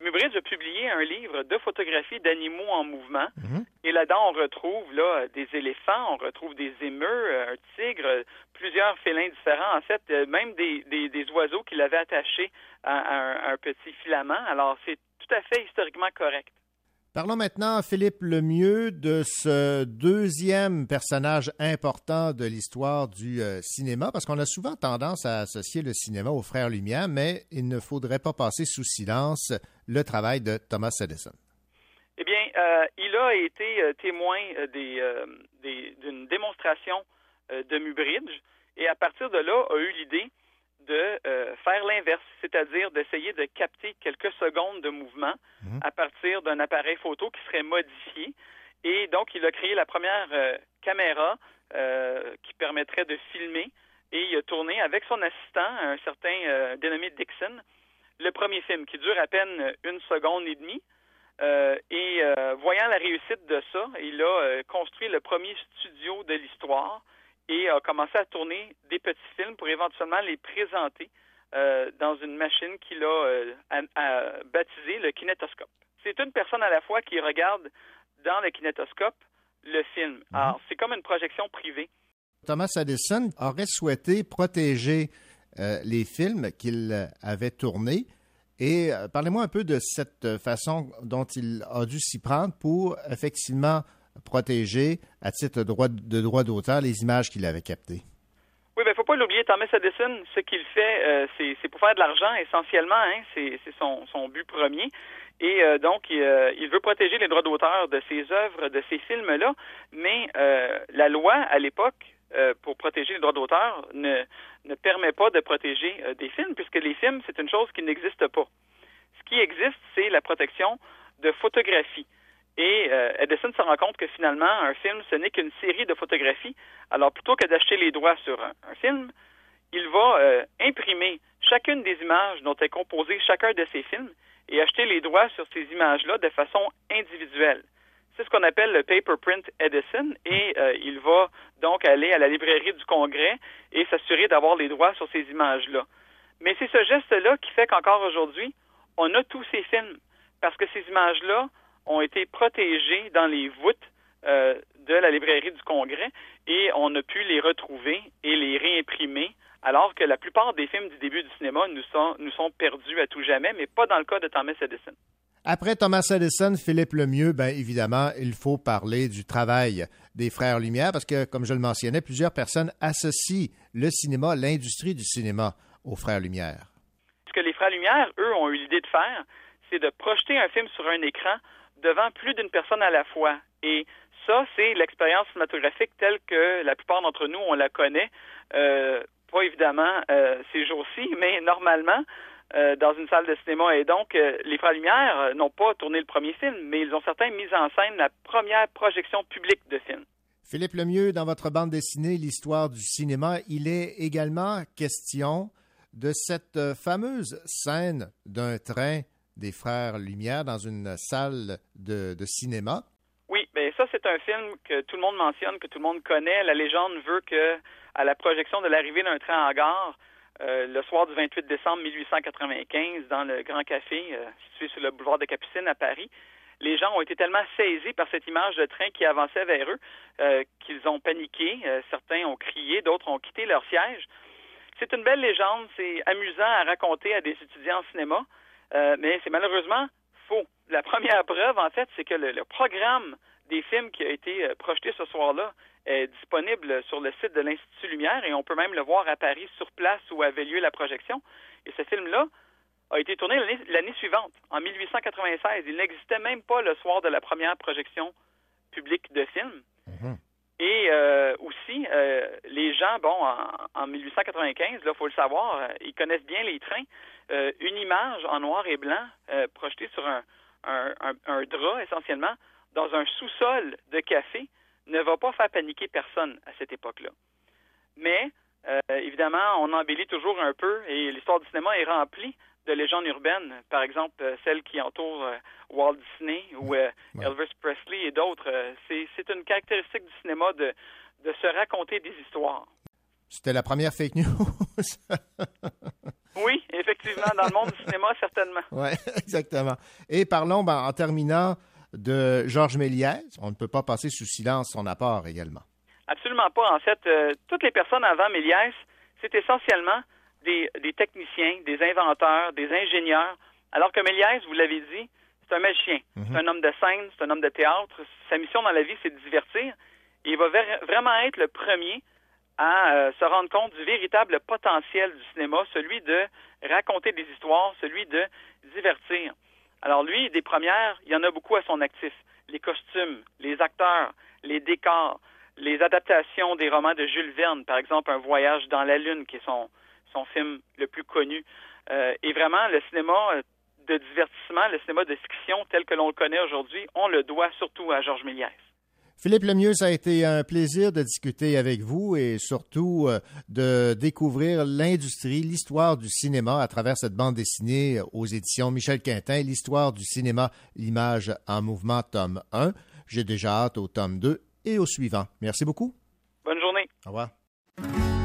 Mubridge a publié un livre de photographies d'animaux en mouvement. Mhm. Et là-dedans, on retrouve là des éléphants, on retrouve des émeux, euh, un tigre, plusieurs félins différents. En fait, même des, des, des oiseaux qu'il avait attachés à, à un, à un petit filament. Alors, c'est tout à fait historiquement correct. Parlons maintenant, Philippe Lemieux, de ce deuxième personnage important de l'histoire du euh, cinéma, parce qu'on a souvent tendance à associer le cinéma aux frères Lumière, mais il ne faudrait pas passer sous silence le travail de Thomas Edison. Eh bien, euh, il a été euh, témoin d'une démonstration de Mubridge et à partir de là a eu l'idée de euh, faire l'inverse, c'est-à-dire d'essayer de capter quelques secondes de mouvement à partir d'un appareil photo qui serait modifié. Et donc, il a créé la première euh, caméra euh, qui permettrait de filmer et il a tourné avec son assistant, un certain dénommé Dixon, le premier film qui dure à peine une seconde et demie. Et voyant la réussite de ça, il a construit le premier studio de l'histoire et a commencé à tourner des petits films pour éventuellement les présenter euh, dans une machine qu'il a, euh, a- a baptisée le kinétoscope. C'est une personne à la fois qui regarde dans le kinétoscope le film. Alors, c'est comme une projection privée. Thomas Edison aurait souhaité protéger euh, les films qu'il avait tournés. Et euh, parlez-moi un peu de cette façon dont il a dû s'y prendre pour effectivement protéger, à titre de droit, d'auteur, les images qu'il avait captées. Oui, ben faut pas l'oublier, Thomas Edison, ce qu'il fait, euh, c'est pour faire de l'argent essentiellement, hein, c'est son, but premier. Et euh, donc, il, euh, il veut protéger les droits d'auteur de ses œuvres, de ses films-là, mais la loi, à l'époque, pour protéger les droits d'auteur, ne, ne permet pas de protéger des films, puisque les films, c'est une chose qui n'existe pas. Ce qui existe, c'est la protection de photographies. Et euh, Edison se rend compte que finalement, un film, ce n'est qu'une série de photographies. Alors plutôt que d'acheter les droits sur un, film, il va euh, imprimer chacune des images dont est composé chacun de ces films et acheter les droits sur ces images-là de façon individuelle. C'est ce qu'on appelle le Paper Print Edison et euh, il va donc aller à la librairie du Congrès et s'assurer d'avoir les droits sur ces images-là. Mais c'est ce geste-là qui fait qu'encore aujourd'hui, on a tous ces films parce que ces images-là ont été protégées dans les voûtes euh, de la librairie du Congrès et on a pu les retrouver et les réimprimer alors que la plupart des films du début du cinéma nous sont, nous sont perdus à tout jamais, mais pas dans le cas de Thomas Edison. Après Thomas Edison, Philippe Lemieux, bien évidemment, il faut parler du travail des Frères Lumière parce que, comme je le mentionnais, plusieurs personnes associent le cinéma, l'industrie du cinéma aux Frères Lumière. Ce que les Frères Lumière, eux, ont eu l'idée de faire, c'est de projeter un film sur un écran devant plus d'une personne à la fois. Et ça, c'est l'expérience cinématographique telle que la plupart d'entre nous, on la connaît. Euh, pas évidemment euh, ces jours-ci, mais normalement, euh, dans une salle de cinéma. Et donc, les Frères Lumière n'ont pas tourné le premier film, mais ils ont certains mis en scène la première projection publique de film. Philippe Lemieux, dans votre bande dessinée L'histoire du cinéma, il est également question de cette fameuse scène d'un train des Frères Lumière dans une salle de, cinéma. Oui, bien ça, c'est un film que tout le monde mentionne, que tout le monde connaît. La légende veut que, à la projection de l'arrivée d'un train en gare, euh, le soir du 28 décembre 1895, dans le Grand Café, euh, situé sur le boulevard de Capucine à Paris, les gens ont été tellement saisis par cette image de train qui avançait vers eux euh, qu'ils ont paniqué. certains ont crié, d'autres ont quitté leur siège. C'est une belle légende, c'est amusant à raconter à des étudiants en cinéma. Euh, mais c'est malheureusement faux. La première preuve, en fait, c'est que le, programme des films qui a été euh, projeté ce soir-là est disponible sur le site de l'Institut Lumière et on peut même le voir à Paris sur place où avait lieu la projection. Et ce film-là a été tourné l'année suivante, en 1896. Il n'existait même pas le soir de la première projection publique de film. Et euh, aussi, les gens, bon, en, 1895, il faut le savoir, ils connaissent bien les trains. Euh, une image en noir et blanc euh, projetée sur un, un, drap essentiellement dans un sous-sol de café ne va pas faire paniquer personne à cette époque-là. Mais euh, évidemment, on embellit toujours un peu et l'histoire du cinéma est remplie de légendes urbaines, par exemple celle qui entoure Walt Disney ou Elvis Presley et d'autres. c'est une caractéristique du cinéma de, de se raconter des histoires. C'était la première fake news. oui, effectivement, dans le monde du cinéma, certainement. Oui, exactement. Et parlons, ben, en terminant, de Georges Méliès. On ne peut pas passer sous silence son apport également. Absolument pas. En fait, euh, toutes les personnes avant Méliès, c'est essentiellement des, techniciens, des inventeurs, des ingénieurs, alors que Méliès, vous l'avez dit, c'est un magicien. Mhm. C'est un homme de scène, c'est un homme de théâtre. Sa mission dans la vie, c'est de divertir. Et il va vraiment être le premier à euh, se rendre compte du véritable potentiel du cinéma, celui de raconter des histoires, celui de divertir. Alors lui, des premières, il y en a beaucoup à son actif. Les costumes, les acteurs, les décors, les adaptations des romans de Jules Verne, par exemple Un voyage dans la Lune, qui est son, son film le plus connu. Euh, et vraiment, le cinéma de divertissement, le cinéma de fiction tel que l'on le connaît aujourd'hui, on le doit surtout à Georges Méliès. Philippe Lemieux, ça a été un plaisir de discuter avec vous et surtout euh, de découvrir l'industrie, l'histoire du cinéma à travers cette bande dessinée aux éditions Michel Quintin, l'histoire du cinéma, l'image en mouvement, tome 1. J'ai déjà hâte au tome 2 et au suivant. Merci beaucoup. Bonne journée. Au revoir.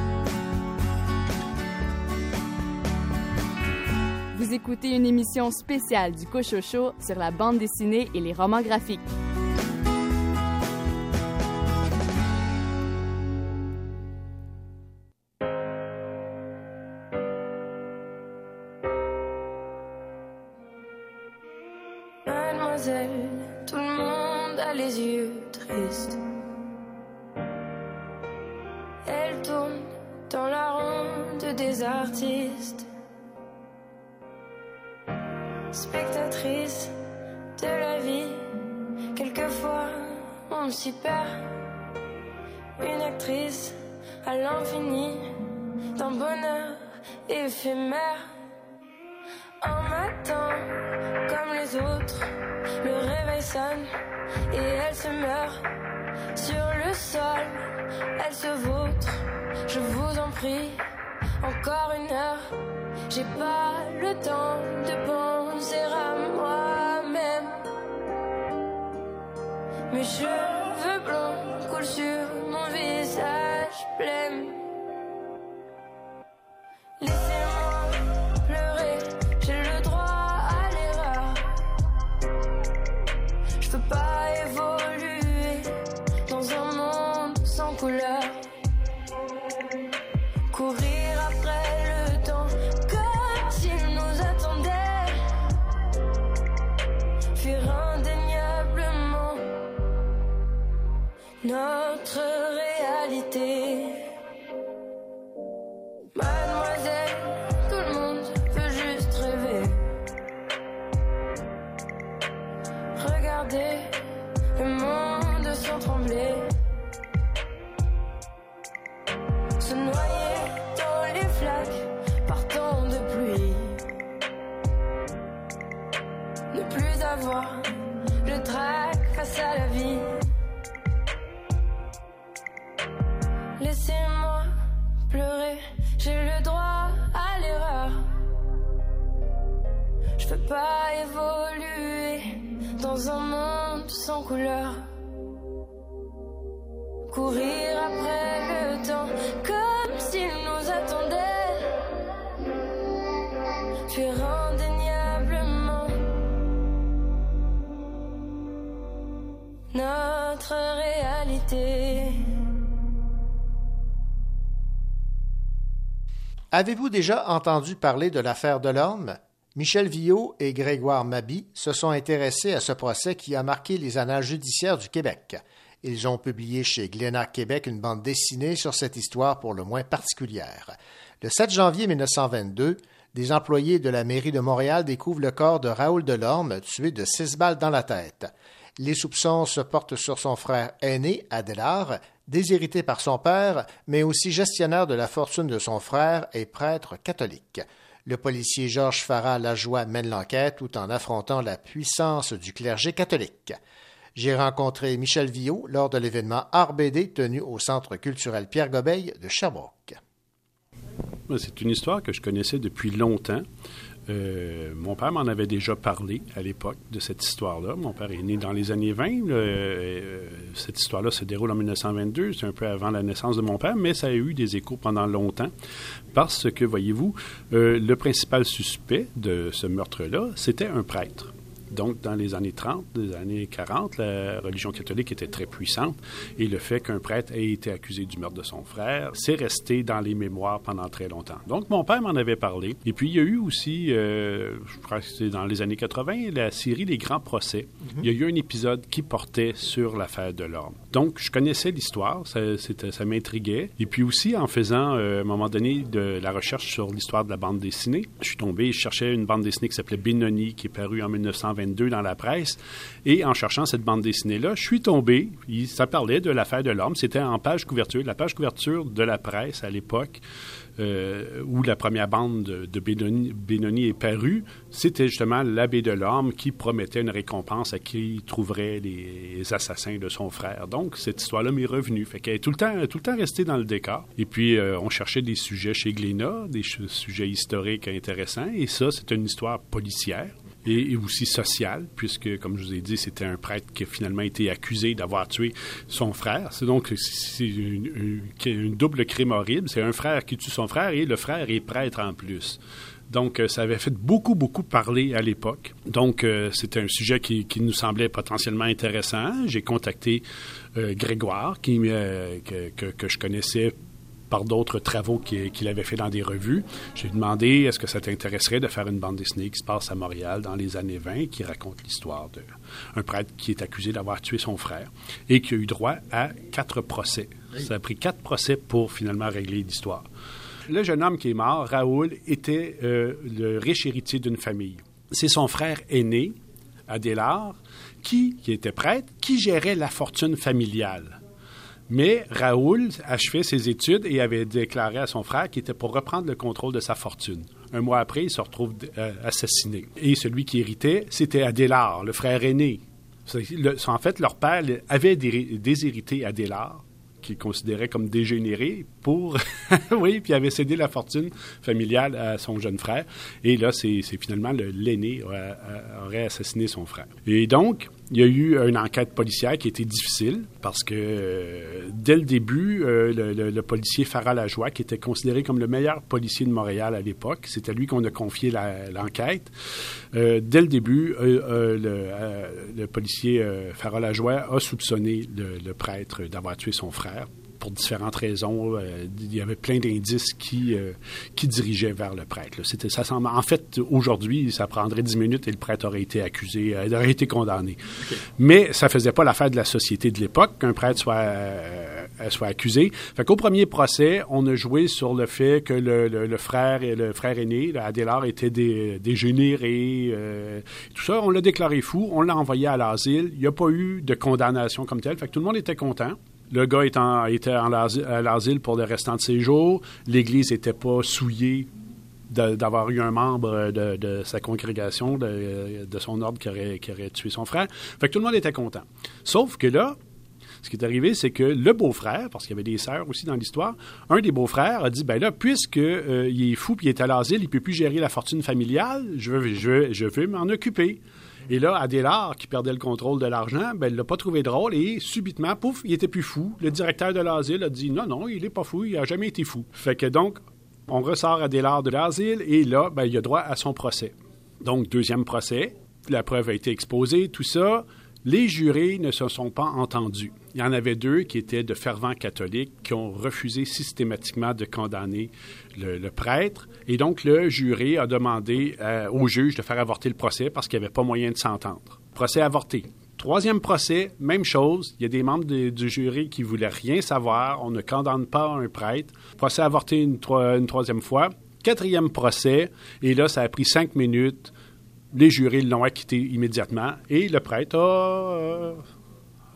Écoutez une émission spéciale du Cochocho sur la bande dessinée et les romans graphiques. D'un bonheur éphémère. Un matin, comme les autres, le réveil ressonne et elle se meurt sur le sol. Elle se vautre, je vous en prie, encore une heure. J'ai pas le temps de penser à moi-même. Mes cheveux blancs coulent sur mon visage blême. Dans monde sans couleur. Courir après le temps comme s'il nous attendait. Fuir indéniablement notre réalité. Avez-vous déjà entendu parler de l'affaire Delorme? Michel Villot et Grégoire Mabi se sont intéressés à ce procès qui a marqué les annales judiciaires du Québec. Ils ont publié chez Glénat Québec une bande dessinée sur cette histoire pour le moins particulière. Le 7 janvier 1922, des employés de la mairie de Montréal découvrent le corps de Raoul Delorme, tué de six balles dans la tête. Les soupçons se portent sur son frère aîné, Adélard, déshérité par son père, mais aussi gestionnaire de la fortune de son frère et prêtre catholique. Le policier Georges Farah Lajoie mène l'enquête tout en affrontant la puissance du clergé catholique. J'ai rencontré Michel Villot lors de l'événement RBD tenu au Centre culturel Pierre Gobeil de Sherbrooke. C'est une histoire que je connaissais depuis longtemps. Euh, mon père m'en avait déjà parlé à l'époque de cette histoire-là. Mon père est né dans les années 20. Euh, cette histoire-là se déroule en 1922. C'est un peu avant la naissance de mon père, mais ça a eu des échos pendant longtemps parce que, voyez-vous, euh, le principal suspect de ce meurtre-là, c'était un prêtre. Donc, dans les années 30, les années 40, la religion catholique était très puissante et le fait qu'un prêtre ait été accusé du meurtre de son frère, c'est resté dans les mémoires pendant très longtemps. Donc, mon père m'en avait parlé. Et puis, il y a eu aussi, euh, je crois que c'était dans les années 80, la série Les Grands Procès. Il y a eu un épisode qui portait sur l'affaire de l'orme. Donc, je connaissais l'histoire, ça, ça m'intriguait. Et puis aussi, en faisant, euh, à un moment donné, de la recherche sur l'histoire de la bande dessinée, je suis tombé, je cherchais une bande dessinée qui s'appelait Benoni, qui est parue en 1920 dans la presse. Et en cherchant cette bande dessinée-là, je suis tombé, ça parlait de l'affaire de l'homme, c'était en page couverture, la page couverture de la presse à l'époque. Euh, où la première bande de, Benoni, est parue, c'était justement l'abbé de l'Orme qui promettait une récompense à qui trouverait les assassins de son frère. Donc, cette histoire-là m'est revenue. Fait qu'elle est tout le temps, tout le temps restée dans le décor. Et puis, euh, on cherchait des sujets chez Glénat, des sujets historiques intéressants. Et ça, c'est une histoire policière et, aussi sociale, puisque, comme je vous ai dit, c'était un prêtre qui a finalement été accusé d'avoir tué son frère. C'est donc c'est une, double crime horrible. C'est un frère qui tue son frère et le frère est prêtre en plus. Donc, ça avait fait beaucoup, beaucoup parler à l'époque. Donc, c'était un sujet qui, nous semblait potentiellement intéressant. J'ai contacté euh, Grégoire, qui, euh, que, que, je connaissais par d'autres travaux qu'il avait fait dans des revues. J'ai demandé est-ce que ça t'intéresserait de faire une bande dessinée qui se passe à Montréal dans les années 20 qui raconte l'histoire d'un prêtre qui est accusé d'avoir tué son frère et qui a eu droit à quatre procès. Ça a pris quatre procès pour finalement régler l'histoire. Le jeune homme qui est mort, Raoul, était euh, le riche héritier d'une famille. C'est son frère aîné, Adélard, qui, qui était prêtre, qui gérait la fortune familiale. Mais Raoul achevait ses études et avait déclaré à son frère qu'il était pour reprendre le contrôle de sa fortune. Un mois après, il se retrouve euh, assassiné. Et celui qui héritait, c'était Adélard, le frère aîné. en fait, leur père avait déshérité Adélard, qu'il considérait comme dégénéré, pour. oui, puis avait cédé la fortune familiale à son jeune frère. Et là, c'est finalement l'aîné aurait assassiné son frère. Et donc, il y a eu une enquête policière qui était difficile parce que euh, dès le début, euh, le, policier Farah Lajoie, qui était considéré comme le meilleur policier de Montréal à l'époque, c'est à lui qu'on a confié l'enquête. Euh, dès le début, le, policier Farah Lajoie a soupçonné le prêtre d'avoir tué son frère pour différentes raisons. Euh, il y avait plein d'indices qui, euh, qui dirigeaient vers le prêtre. C'était, ça en fait, aujourd'hui, ça prendrait dix minutes et le prêtre aurait été accusé, euh, aurait été condamné. Mais ça faisait pas l'affaire de la société de l'époque qu'un prêtre soit, soit accusé. Fait qu'au premier procès, on a joué sur le fait que le, le, frère, le frère aîné, Adélard, était dégénéré. tout ça, on l'a déclaré fou, on l'a envoyé à l'asile. Il n'y a pas eu de condamnation comme telle. Fait que tout le monde était content. Le gars était à l'asile pour le restant de ses jours. L'Église n'était pas souillée d'avoir eu un membre de, sa congrégation, de, son ordre, qui aurait, tué son frère. Fait que tout le monde était content. Sauf que là, ce qui est arrivé, c'est que le beau-frère, parce qu'il y avait des sœurs aussi dans l'histoire, un des beaux-frères a dit, ben là, puisqu'il euh, est fou puis il est à l'asile, il ne peut plus gérer la fortune familiale, je veux, je veux m'en occuper. Et là, Adélard, qui perdait le contrôle de l'argent, ben, il l'a pas trouvé drôle et subitement, pouf, il était plus fou. Le directeur de l'asile a dit non, non, il n'est pas fou, il n'a jamais été fou. Fait que donc, on ressort Adélard de l'asile et là, ben, il a droit à son procès. Donc, deuxième procès, la preuve a été exposée, tout ça. Les jurés ne se sont pas entendus. Il y en avait deux qui étaient de fervents catholiques qui ont refusé systématiquement de condamner le, prêtre. Et donc, le jury a demandé euh, au juge de faire avorter le procès parce qu'il n'y avait pas moyen de s'entendre. Procès avorté. Troisième procès, même chose. Il y a des membres du jury qui voulaient rien savoir. On ne condamne pas un prêtre. Procès avorté une, une troisième fois. Quatrième procès. Et là, ça a pris cinq minutes les jurés l'ont acquitté immédiatement et le prêtre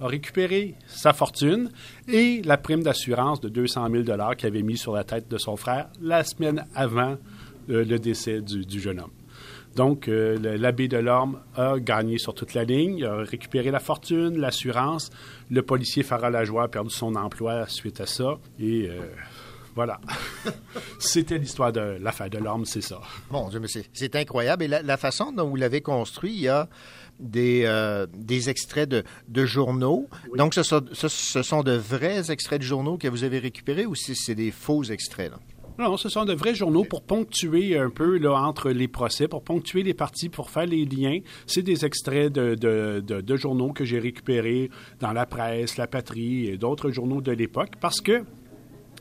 a, récupéré sa fortune et la prime d'assurance de 200 000 qu'il avait mis sur la tête de son frère la semaine avant euh, le décès du, jeune homme. Donc, euh, l'abbé de l'Orme a gagné sur toute la ligne, a récupéré la fortune, l'assurance. Le policier Farah Lajoie a perdu son emploi suite à ça. Et euh, voilà. C'était l'histoire de l'affaire de l'homme, c'est ça. Bon Dieu, mais c'est incroyable. Et la, façon dont vous l'avez construit, il y a des, euh, des extraits de, de journaux. Donc, ce sont, ce, sont, de vrais extraits de journaux que vous avez récupérés ou c'est des faux extraits? Là? Non, ce sont de vrais journaux pour ponctuer un peu là, entre les procès, pour ponctuer les parties, pour faire les liens. C'est des extraits de, de, de journaux que j'ai récupérés dans la presse, la patrie et d'autres journaux de l'époque parce que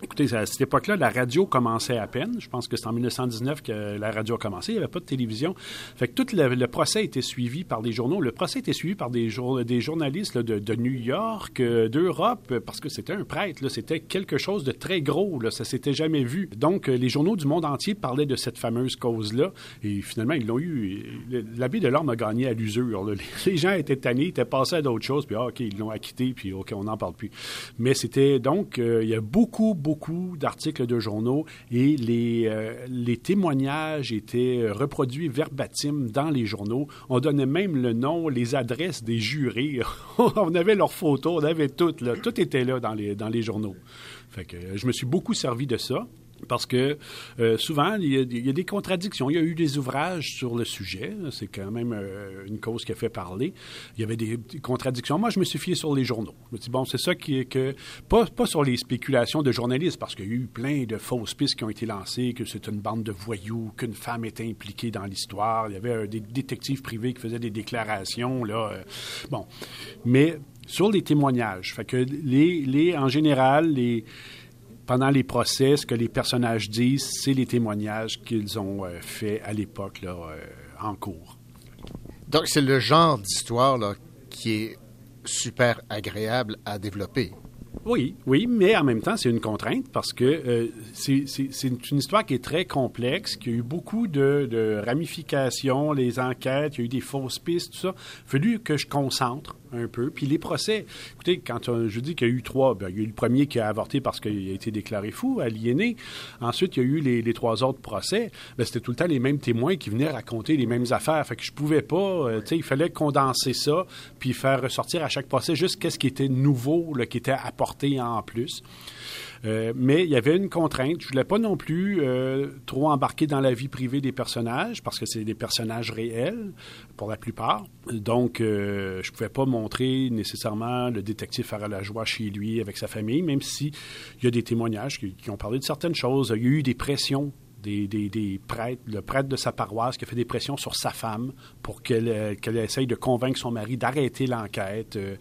Écoutez, à cette époque-là, la radio commençait à peine. Je pense que c'est en 1919 que la radio a commencé. Il n'y avait pas de télévision. Fait que tout le, procès était suivi par des journaux. Le procès était suivi par des, des journalistes de, New York, euh, d'Europe, parce que c'était un prêtre. C'était quelque chose de très gros. Ça s'était jamais vu. Donc, euh, les journaux du monde entier parlaient de cette fameuse cause-là. Et finalement, ils l'ont eu. L'abbé de l'Orme a gagné à l'usure. Les gens étaient tannés, étaient passés à d'autres choses. Puis, ah, OK, ils l'ont acquitté. Puis, OK, on n'en parle plus. Mais c'était donc, euh, il y a beaucoup, beaucoup d'articles de journaux et les, euh, les témoignages étaient reproduits verbatim dans les journaux. On donnait même le nom, les adresses des jurés. on avait leurs photos, on avait tout. Tout était là dans les, dans les journaux. Que je me suis beaucoup servi de ça. Parce que euh, souvent, il y, a, des contradictions. Il y a eu des ouvrages sur le sujet. C'est quand même euh, une cause qui a fait parler. Il y avait des, contradictions. Moi, je me suis fié sur les journaux. Je me dit, bon, c'est ça qui que. Pas, sur les spéculations de journalistes, parce qu'il y a eu plein de fausses pistes qui ont été lancées, que c'est une bande de voyous, qu'une femme était impliquée dans l'histoire. Il y avait euh, des détectives privés qui faisaient des déclarations. Là, bon. Mais sur les témoignages. Les, les en général, les pendant les procès, ce que les personnages disent, c'est les témoignages qu'ils ont euh, faits à l'époque là, euh, en cours. Donc, c'est le genre d'histoire qui est super agréable à développer. Oui, oui, mais en même temps, c'est une contrainte parce que euh, c'est une histoire qui est très complexe, qui a eu beaucoup de, de, ramifications, les enquêtes, il y a eu des fausses pistes, tout ça. Il a fallu que je concentre un peu. Puis les procès, écoutez, quand je dis qu'il y a eu trois, ben, il y a eu le premier qui a avorté parce qu'il a été déclaré fou, aliéné. Ensuite, il y a eu les, trois autres procès. Ben, c'était tout le temps les mêmes témoins qui venaient raconter les mêmes affaires. Fait que je pouvais pas, euh, tu sais, il fallait condenser ça, puis faire ressortir à chaque procès juste qu'est-ce qui était nouveau, là, qui était apporté en plus. Euh, mais il y avait une contrainte. Je voulais pas non plus euh, trop embarquer dans la vie privée des personnages parce que c'est des personnages réels pour la plupart. Donc, euh, je pouvais pas montrer nécessairement le détective faire la joie chez lui avec sa famille, même si il y a des témoignages qui ont parlé de certaines choses. Il y a eu des pressions des, prêtres, le prêtre de sa paroisse qui a fait des pressions sur sa femme pour qu'elle euh, essaye de convaincre son mari d'arrêter l'enquête. Euh,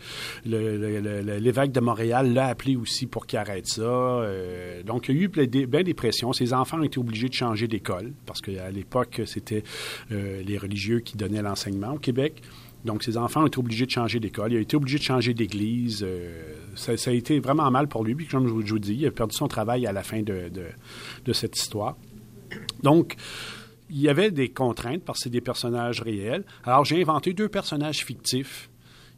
l'évêque de Montréal l'a appelé aussi pour qu'il arrête ça. Euh, donc, il y a eu bien des pressions. Ses enfants ont été obligés de changer d'école parce qu'à l'époque, c'était les religieux qui donnaient l'enseignement au Québec. Donc, ses enfants ont été obligés de changer d'école. Il a été obligé de changer d'église. ça, a été vraiment mal pour lui. Puis, comme je vous, dis, il a perdu son travail à la fin de cette histoire. Donc, il y avait des contraintes parce que c'est des personnages réels. Alors, j'ai inventé deux personnages fictifs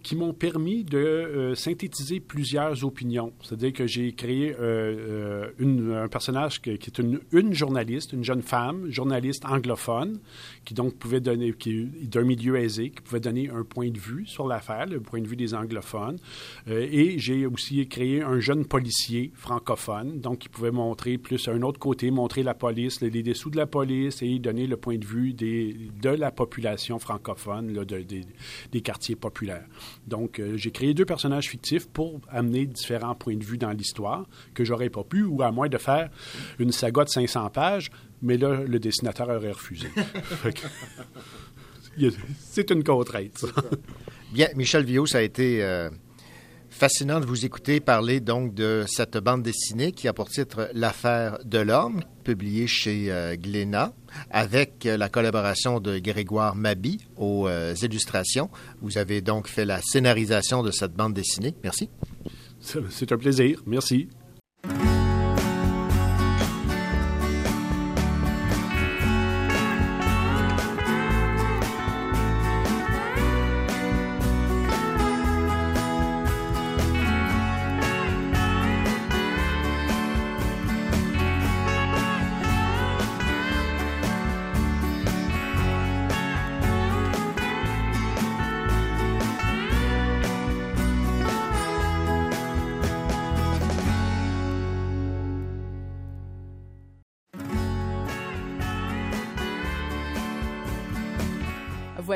qui m'ont permis de euh, synthétiser plusieurs opinions. C'est-à-dire que j'ai créé euh, euh, un personnage qui, est une, une, journaliste, une jeune femme, journaliste anglophone, qui donc pouvait donner, qui est d'un milieu aisé, qui pouvait donner un point de vue sur l'affaire, le point de vue des anglophones. et j'ai aussi créé un jeune policier francophone, donc qui pouvait montrer plus un autre côté, montrer la police, les, dessous de la police et donner le point de vue de la population francophone, des quartiers populaires. Donc, euh, j'ai créé deux personnages fictifs pour amener différents points de vue dans l'histoire que j'aurais pas pu, ou à moins de faire une saga de 500 pages, mais là, le dessinateur aurait refusé. C'est une contrainte, Bien, Michel Viau, ça a été euh, fascinant de vous écouter parler donc de cette bande dessinée qui a pour titre L'affaire de l'homme, publiée chez euh, Glénat, avec la collaboration de Grégoire Mabi aux euh, illustrations. Vous avez donc fait la scénarisation de cette bande dessinée. Merci. C'est un plaisir. Merci.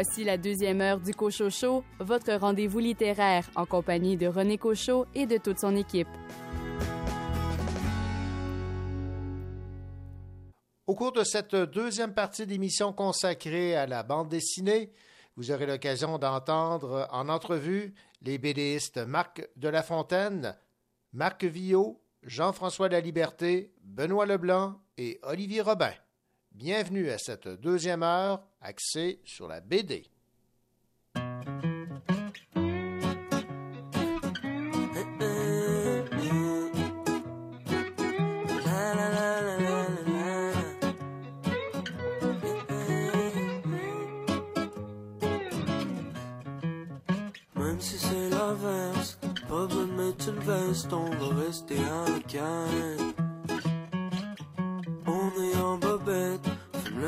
Voici la deuxième heure du Cochot Show, votre rendez-vous littéraire en compagnie de René Cochot et de toute son équipe. Au cours de cette deuxième partie d'émission consacrée à la bande dessinée, vous aurez l'occasion d'entendre en entrevue les BDistes Marc de la Fontaine, Marc Villot, Jean-François Laliberté, Benoît Leblanc et Olivier Robin. Bienvenue à cette deuxième heure axée sur la BD. Même si c'est l'inverse, pas besoin de mettre une veste, on va rester à la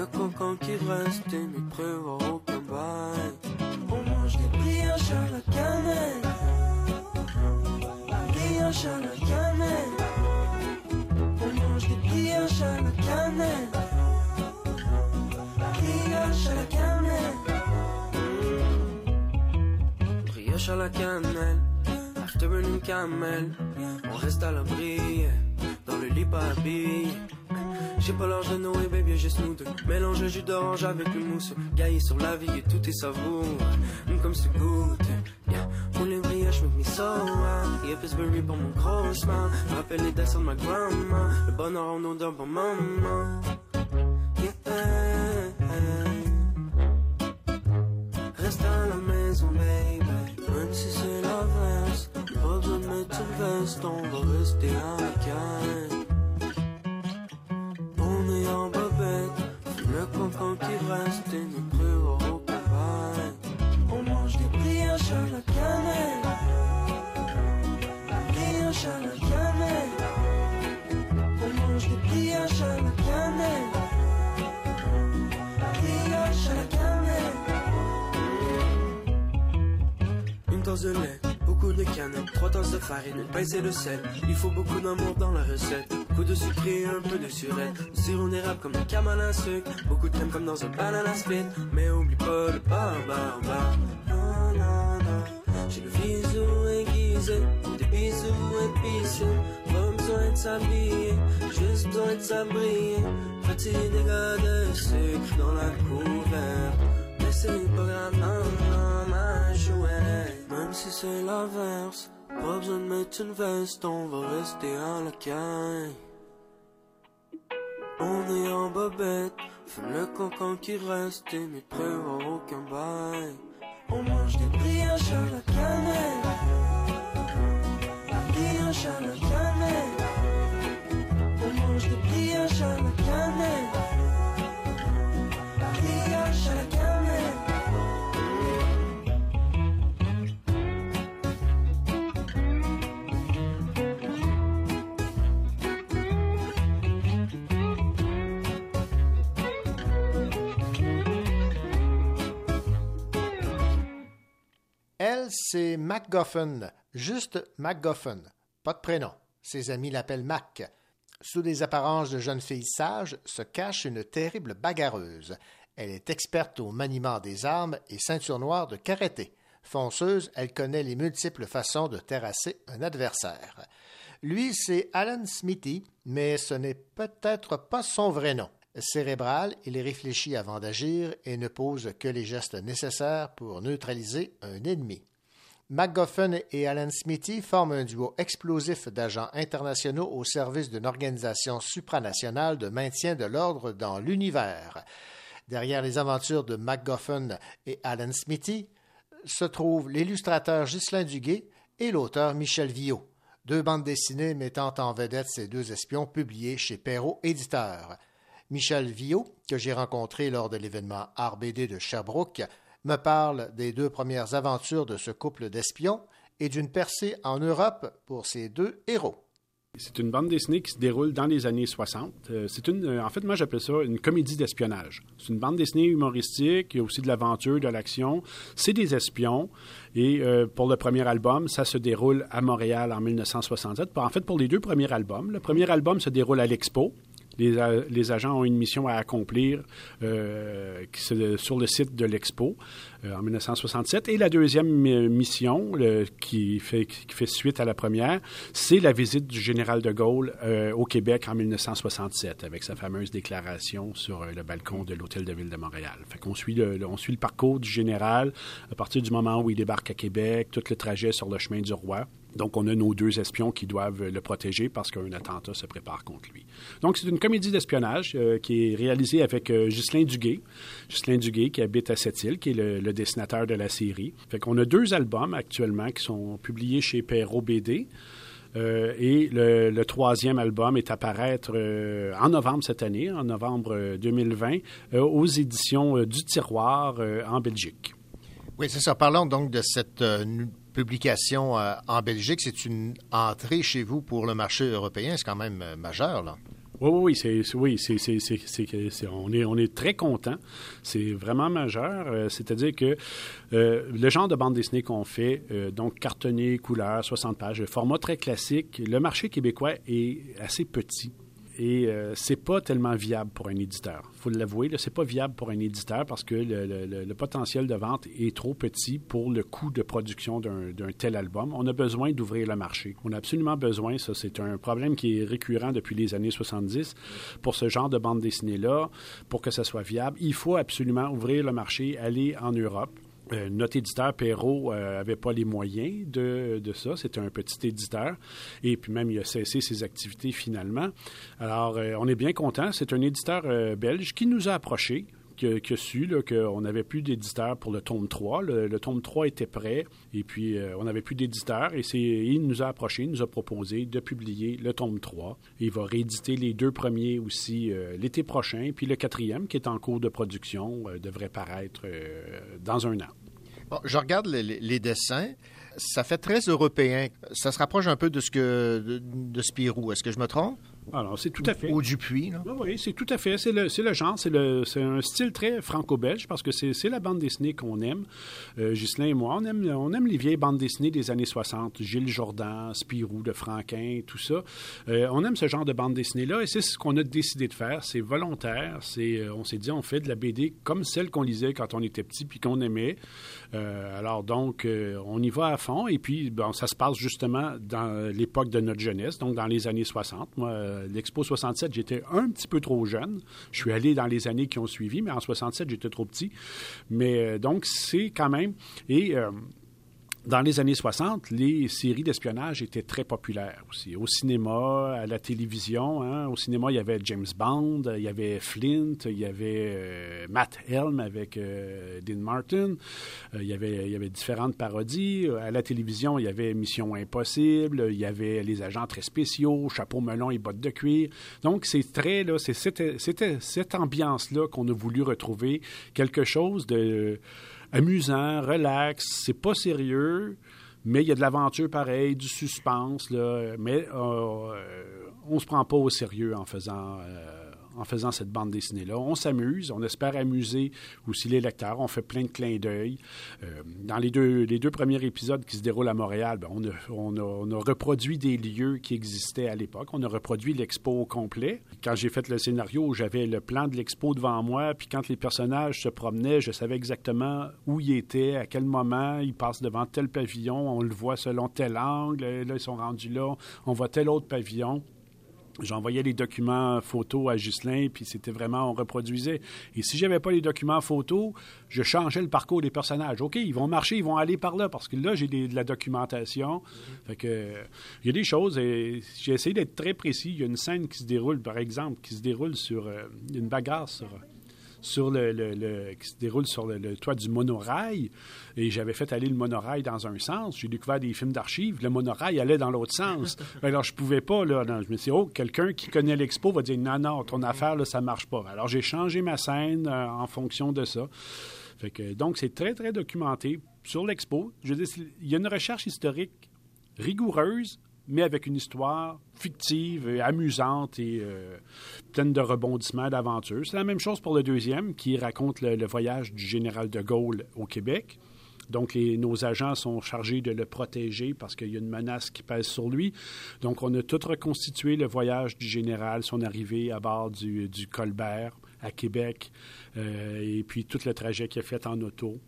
le cocon qui reste et mes prévoit au bail. On mange des brioches à la cannelle, brioches à la cannelle. On mange des brioches à la cannelle, brioches à la cannelle. Brioche à la cannelle, afterburning camel. On reste à l'abri, dans le lit pas habillé. J'ai pas l'âge de Noé, baby, j'ai smooth. Mélange jus d'orange avec le mousse. Gaillé sur la vie et tout est savoureux. Comme ce goûte. Yeah. Pour les brioches, make me so wild. Yeah, Pillsbury pour mon gros smile. Rappelle les dessins de ma grandma. Le bonheur en odeur pour maman. Yeah. Reste à la maison, baby. Même si c'est l'inverse. Pas besoin de mettre une veste, on va rester à la canne contents qu'il reste et mes préaux au cavale. On mange des brioches à la cannelle. Brioches à la cannelle. On mange des brioches à la cannelle. Brioches à la cannelle. Une tasse de lait de cannelle, trois tasses de farine, une pincée de sel. Il faut beaucoup d'amour dans la recette. Beaucoup de sucré, un peu de surette. Du sirop d'érable comme un camel à sucre. Beaucoup de crème comme dans un banana split. Mais oublie pas le bar, bar, bar. Non, non, non. J'ai le visou aiguisé, des bisous épicés. Pas besoin de s'habiller, juste besoin de s'abrier. Petit dégât de sucre dans la couverte. C'est pas grave, non, ma chouette. Même si c'est l'inverse, pas besoin de mettre une veste, on va rester à la caille. On est en bobette, fume le cancan qui reste et ne prévoit aucun bail. On mange des brioches à la cannelle. Brioches à la cannelle. On mange des brioches à la cannelle. Elle, c'est MacGuffin, juste MacGuffin, pas de prénom. Ses amis l'appellent Mac. Sous des apparences de jeune fille sage se cache une terrible bagarreuse. Elle est experte au maniement des armes et ceinture noire de karaté. Fonceuse, elle connaît les multiples façons de terrasser un adversaire. Lui, c'est Alan Smithy, mais ce n'est peut-être pas son vrai nom. Cérébral, il réfléchit avant d'agir et ne pose que les gestes nécessaires pour neutraliser un ennemi. MacGuffin et Alan Smithy forment un duo explosif d'agents internationaux au service d'une organisation supranationale de maintien de l'ordre dans l'univers. Derrière les aventures de MacGuffin et Alan Smithy se trouvent l'illustrateur Ghislain Duguay et l'auteur Michel Viau, deux bandes dessinées mettant en vedette ces deux espions publiées chez Perrault Éditeur. Michel Viau, que j'ai rencontré lors de l'événement RBD de Sherbrooke, me parle des deux premières aventures de ce couple d'espions et d'une percée en Europe pour ces deux héros. C'est une bande dessinée qui se déroule dans les années 60. Euh, c'est une, euh, en fait, moi j'appelle ça une comédie d'espionnage. C'est une bande dessinée humoristique, il y a aussi de l'aventure, de l'action. C'est des espions. Et euh, pour le premier album, ça se déroule à Montréal en 1967. En fait, pour les deux premiers albums, le premier album se déroule à l'Expo, les, les, agents ont une mission à accomplir euh, sur le site de l'Expo euh, en 1967. Et la deuxième mission, qui, fait, qui fait suite à la première, c'est la visite du général de Gaulle euh, au Québec en 1967, avec sa fameuse déclaration sur le balcon de l'Hôtel de Ville de Montréal. Fait suit le, on suit le parcours du général à partir du moment où il débarque à Québec, tout le trajet sur le chemin du roi. Donc, on a nos deux espions qui doivent le protéger parce qu'un attentat se prépare contre lui. Donc, c'est une comédie d'espionnage euh, qui est réalisée avec euh, Ghislain Duguay. Ghislain Duguay qui habite à Sept-Îles, qui est le, dessinateur de la série. Fait qu'on a deux albums actuellement qui sont publiés chez Perrault BD. Euh, et le, troisième album est à paraître euh, en novembre cette année, en novembre 2020, euh, aux éditions du Tiroir en Belgique. Oui, c'est ça. Parlons donc de cette publication euh, en Belgique. C'est une entrée chez vous pour le marché européen. C'est quand même euh, majeur, là. Oui, oui, oui, c'est, on, est, on est très content. C'est vraiment majeur. Euh, c'est-à-dire que le genre de bande dessinée qu'on fait, donc cartonné, couleur, 60 pages, format très classique, le marché québécois est assez petit et euh, c'est pas tellement viable pour un éditeur. Il faut l'avouer, c'est pas viable pour un éditeur parce que le, le, potentiel de vente est trop petit pour le coût de production d'un tel album. On a besoin d'ouvrir le marché. On a absolument besoin, ça c'est un problème qui est récurrent depuis les années 70 pour ce genre de bande dessinée-là, pour que ça soit viable. Il faut absolument ouvrir le marché, aller en Europe. Euh, notre éditeur Perrault n'avait euh, pas les moyens de, de ça. C'était un petit éditeur. Et puis même, il a cessé ses activités finalement. Alors, euh, on est bien content. C'est un éditeur belge qui nous a approchés qui a su qu'on n'avait plus d'éditeur pour le tome 3. Le, le, tome 3 était prêt et puis on n'avait plus d'éditeur et il nous a approché, il nous a proposé de publier le tome 3. Il va rééditer les deux premiers aussi l'été prochain puis le quatrième qui est en cours de production devrait paraître dans un an. Je regarde les, les, dessins. Ça fait très européen. Ça se rapproche un peu de ce que de, de Spirou. Est-ce que je me trompe? Alors, c'est tout à fait. Au Dupuis, là. Oui, oui, c'est tout à fait. C'est le, c'est le genre. C'est, le, c'est un style très franco-belge parce que c'est, c'est la bande dessinée qu'on aime. Euh, Ghislain et moi, on aime, on aime les vieilles bandes dessinées des années 60. Gilles Jourdan, Spirou de Franquin, tout ça. Euh, on aime ce genre de bande dessinée-là et c'est ce qu'on a décidé de faire. C'est volontaire. C'est, euh, on s'est dit, on fait de la BD comme celle qu'on lisait quand on était petit puis qu'on aimait. Euh, alors donc, on y va à fond et puis bon, ça se passe justement dans l'époque de notre jeunesse, donc dans les années 60. Moi, l'Expo 67, j'étais un petit peu trop jeune. Je suis allé dans les années qui ont suivi, mais en 67, j'étais trop petit. Mais euh, donc, c'est quand même... Et euh, dans les années 60, les séries d'espionnage étaient très populaires aussi. Au cinéma, à la télévision. hein. Au cinéma, il y avait James Bond, il y avait Flint, il y avait euh, Matt Helm avec euh, Dean Martin. Euh, il, y avait, y avait différentes parodies. À la télévision, il y avait Mission Impossible, il y avait Les Agents très spéciaux, Chapeau melon et bottes de cuir. Donc, c'est très, là, c'était cette ambiance-là qu'on a voulu retrouver. Quelque chose de amusant, relax, c'est pas sérieux, mais il y a de l'aventure pareil, du suspense, là, mais euh, on se prend pas au sérieux en faisant, euh, en faisant cette bande dessinée-là. On s'amuse, on espère amuser aussi les lecteurs, on fait plein de clins d'œil. Euh, dans les deux, les deux premiers épisodes qui se déroulent à Montréal, ben, on, a, on, a, reproduit des lieux qui existaient à l'époque. On a reproduit l'expo au complet. Quand j'ai fait le scénario, j'avais le plan de l'expo devant moi, puis quand les personnages se promenaient, je savais exactement où ils étaient, à quel moment ils passent devant tel pavillon, on le voit selon tel angle, là ils sont rendus là, on voit tel autre pavillon. J'envoyais les documents photos à Ghislain, puis c'était vraiment, on reproduisait. Et si j'avais pas les documents photos, je changeais le parcours des personnages. OK, ils vont marcher, ils vont aller par là, parce que là, j'ai de la documentation. Fait que, il y a des choses, et j'ai essayé d'être très précis. Il y a une scène qui se déroule, par exemple, qui se déroule sur euh, une bagarre sur sur le, le, le, qui se déroule sur le, le, toit du monorail. Et j'avais fait aller le monorail dans un sens. J'ai découvert des films d'archives. Le monorail allait dans l'autre sens. Alors, je pouvais pas, là. Non, je me suis dit, oh, quelqu'un qui connaît l'expo va dire, non, non, ton affaire, là, ça marche pas. Alors, j'ai changé ma scène euh, en fonction de ça. Fait que, donc, c'est très, très documenté sur l'expo. Je veux dire, il y a une recherche historique rigoureuse, mais avec une histoire fictive, amusante et euh, pleine de rebondissements, d'aventures. C'est la même chose pour le deuxième, qui raconte le, voyage du général de Gaulle au Québec. Donc, nos agents sont chargés de le protéger parce qu'il y a une menace qui pèse sur lui. Donc, on a tout reconstitué le voyage du général, son arrivée à bord du, du Colbert à Québec, euh, et puis tout le trajet qu'il a fait en auto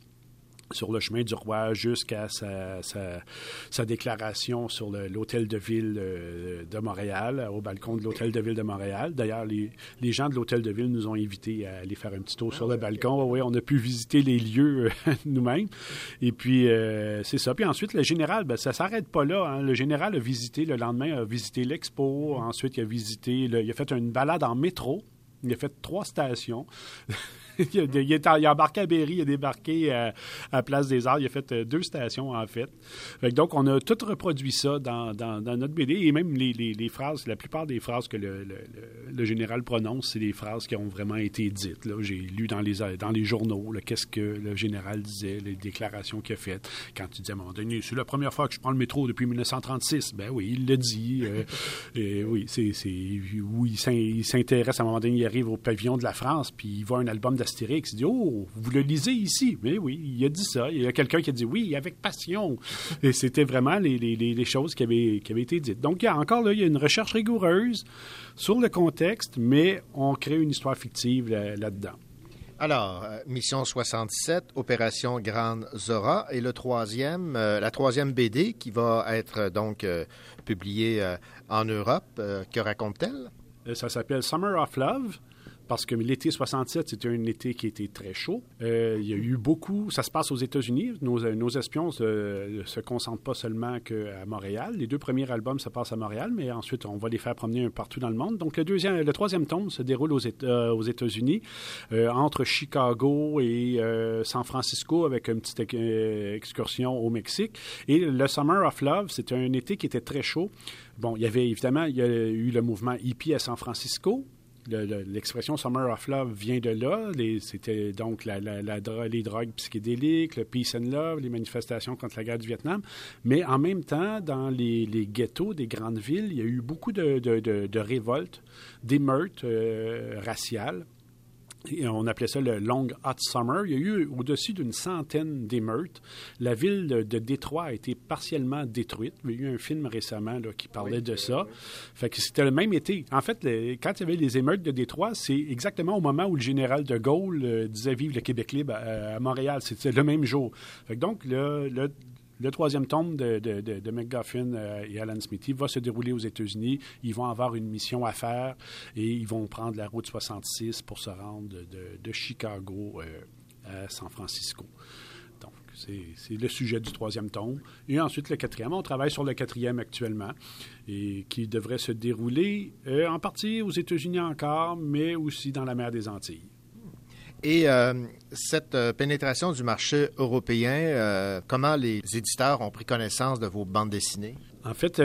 sur le chemin du roi jusqu'à sa, sa, sa, déclaration sur l'hôtel de ville euh, de Montréal, au balcon de l'hôtel de ville de Montréal. D'ailleurs, les, les, gens de l'hôtel de ville nous ont invités à aller faire un petit tour ah, sur le balcon. Oui, on a pu visiter les lieux euh, nous-mêmes. Et puis, euh, c'est ça. Puis ensuite, le général, ben, ça ne s'arrête pas là. Hein. Le général a visité, le lendemain, a visité l'expo. Ensuite, il a visité, le, il a fait une balade en métro. Il a fait trois stations. il, a, il, est, il, a, embarqué à Berry, il a débarqué à, à, Place des Arts. Il a fait euh, deux stations, en fait. fait donc, on a tout reproduit ça dans, dans, dans notre BD. Et même les, les, les, phrases, la plupart des phrases que le, le, le général prononce, c'est des phrases qui ont vraiment été dites. J'ai lu dans les, dans les journaux qu'est-ce que le général disait, les déclarations qu'il a faites. Quand il disait à un moment donné, c'est la première fois que je prends le métro depuis 1936. Ben oui, il l'a dit. euh, et oui, c'est, oui, il s'intéresse à un moment donné, il arrive au pavillon de la France, puis il voit un album d'Astérix. Il dit Oh, vous le lisez ici Mais oui, il a dit ça. Il y a quelqu'un qui a dit Oui, avec passion. Et c'était vraiment les, les, les, choses qui avaient, qui avaient été dites. Donc, il y a, encore là, il y a une recherche rigoureuse sur le contexte, mais on crée une histoire fictive là, là-dedans. Alors, euh, Mission 67, Opération Grande Zora, et le troisième, euh, la troisième BD qui va être euh, donc publiée en Europe, que raconte-t-elle? Ça s'appelle Summer of Love parce que l'été 67, c'était un été qui était très chaud. Euh, il y a eu beaucoup, ça se passe aux États-Unis. Nos, nos, espions ne se, se, concentrent pas seulement qu'à Montréal. Les deux premiers albums se passent à Montréal, mais ensuite, on va les faire promener partout dans le monde. Donc, le, deuxième, le troisième tome se déroule aux, euh, aux États-Unis, euh, entre Chicago et euh, San Francisco, avec une petite excursion au Mexique. Et le Summer of Love, c'était un été qui était très chaud. Bon, il y avait évidemment, il y a eu le mouvement hippie à San Francisco, l'expression Summer of Love vient de là. C'était donc les drogues psychédéliques, le peace and love, les manifestations contre la guerre du Vietnam. Mais en même temps, dans les, ghettos des grandes villes, il y a eu beaucoup de, révoltes, d'émeutes euh, raciales on appelait ça le Long Hot Summer. Il y a eu au-dessus d'une centaine d'émeutes. La ville de, Détroit a été partiellement détruite. Il y a eu un film récemment qui parlait de ça. Fait que c'était le même été. En fait, quand il y avait les émeutes de Détroit, c'est exactement au moment où le général de Gaulle euh, disait vivre le Québec libre à, Montréal. C'était le même jour. donc, le, le le troisième tome de, McGuffin euh, et Alan Smithy va se dérouler aux États-Unis. Ils vont avoir une mission à faire et ils vont prendre la route 66 pour se rendre de, Chicago euh, à San Francisco. Donc, c'est le sujet du troisième tome. Et ensuite, le quatrième. On travaille sur le quatrième actuellement et qui devrait se dérouler euh, en partie aux États-Unis encore, mais aussi dans la mer des Antilles. Et euh, cette euh, pénétration du marché européen, euh, comment les éditeurs ont pris connaissance de vos bandes dessinées? En fait,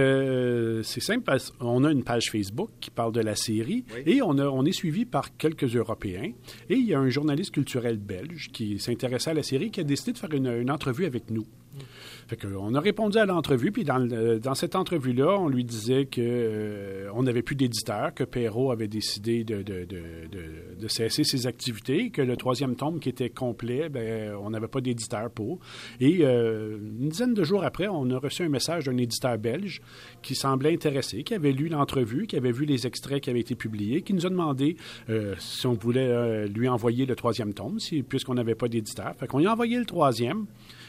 c'est simple. On a une page Facebook qui parle de la série et on, on est suivi par quelques Européens. Et il y a un journaliste culturel belge qui s'intéressait à la série qui a décidé de faire une entrevue avec nous. Fait on a répondu à l'entrevue, puis dans, dans cette entrevue-là, on lui disait qu'on euh, n'avait plus d'éditeur, que Perrault avait décidé de, de, de, cesser ses activités, que le troisième tome qui était complet, ben, on n'avait pas d'éditeur pour. Et euh, une dizaine de jours après, on a reçu un message d'un éditeur belge qui semblait intéressé, qui avait lu l'entrevue, qui avait vu les extraits qui avaient été publiés, qui nous a demandé euh, si on voulait lui envoyer le troisième tome, si, puisqu'on n'avait pas d'éditeur. Fait qu'on lui a envoyé le troisième.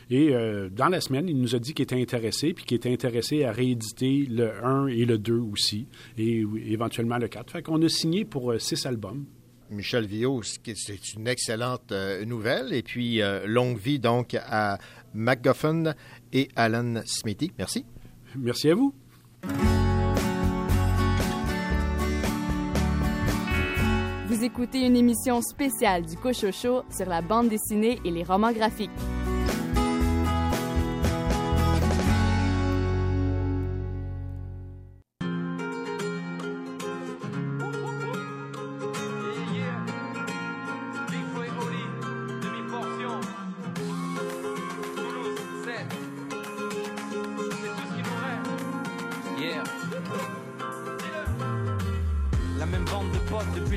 Et euh, dans la semaine, il nous a dit qu'il était intéressé, puis qu'il était intéressé à rééditer le 1 et le 2 aussi, et éventuellement le 4. Fait qu'on a signé pour euh, six albums. Michel Viau, c'est une excellente euh, nouvelle. Et puis, longue vie donc à MacGuffin et Alan Smithy. Merci. Merci à vous. Vous écoutez une émission spéciale du Cochocho sur la bande dessinée et les romans graphiques.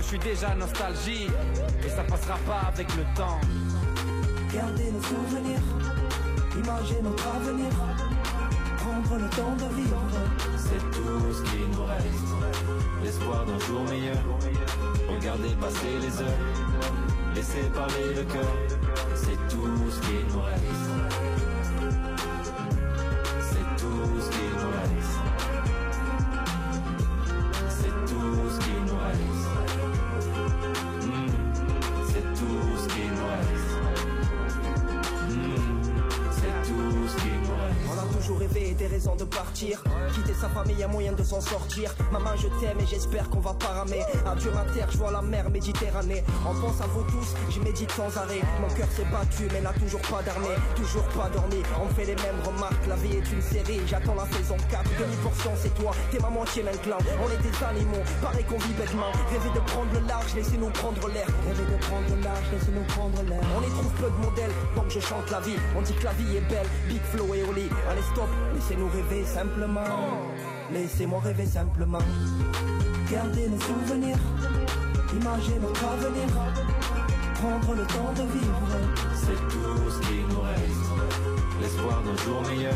Que je suis déjà nostalgie, et ça passera pas avec le temps. Gardez nos souvenirs, imaginer notre avenir, prendre le temps de vivre, c'est tout ce qui nous reste l'espoir d'un jour meilleur. Regardez passer les heures, laissez parler le cœur, c'est tout ce qui nous reste. Sa famille, un moyen de s'en sortir. Maman, je t'aime et j'espère qu'on va pas ramer. Ma terre, je vois la mer Méditerranée. En pense à vous tous, je médite sans arrêt. Mon cœur s'est battu, mais n'a toujours pas d'armée. Toujours pas dormi, on fait les mêmes remarques. La vie est une série, j'attends la saison 4. Demi-portion, c'est toi, t'es ma moitié maintenant. On est des animaux, pareil qu'on vit bêtement. Rêver de prendre le large, laissez-nous prendre l'air. Rêver de prendre le large, laissez-nous prendre l'air. On y trouve peu de modèles, donc je chante la vie. On dit que la vie est belle, Big Flow et Oli. Allez, stop, laissez-nous rêver simplement. Laissez-moi rêver simplement. Gardez nos souvenirs, imaginer notre avenir. Prendre le temps de vivre, c'est tout ce qui nous reste. L'espoir d'un jour meilleur.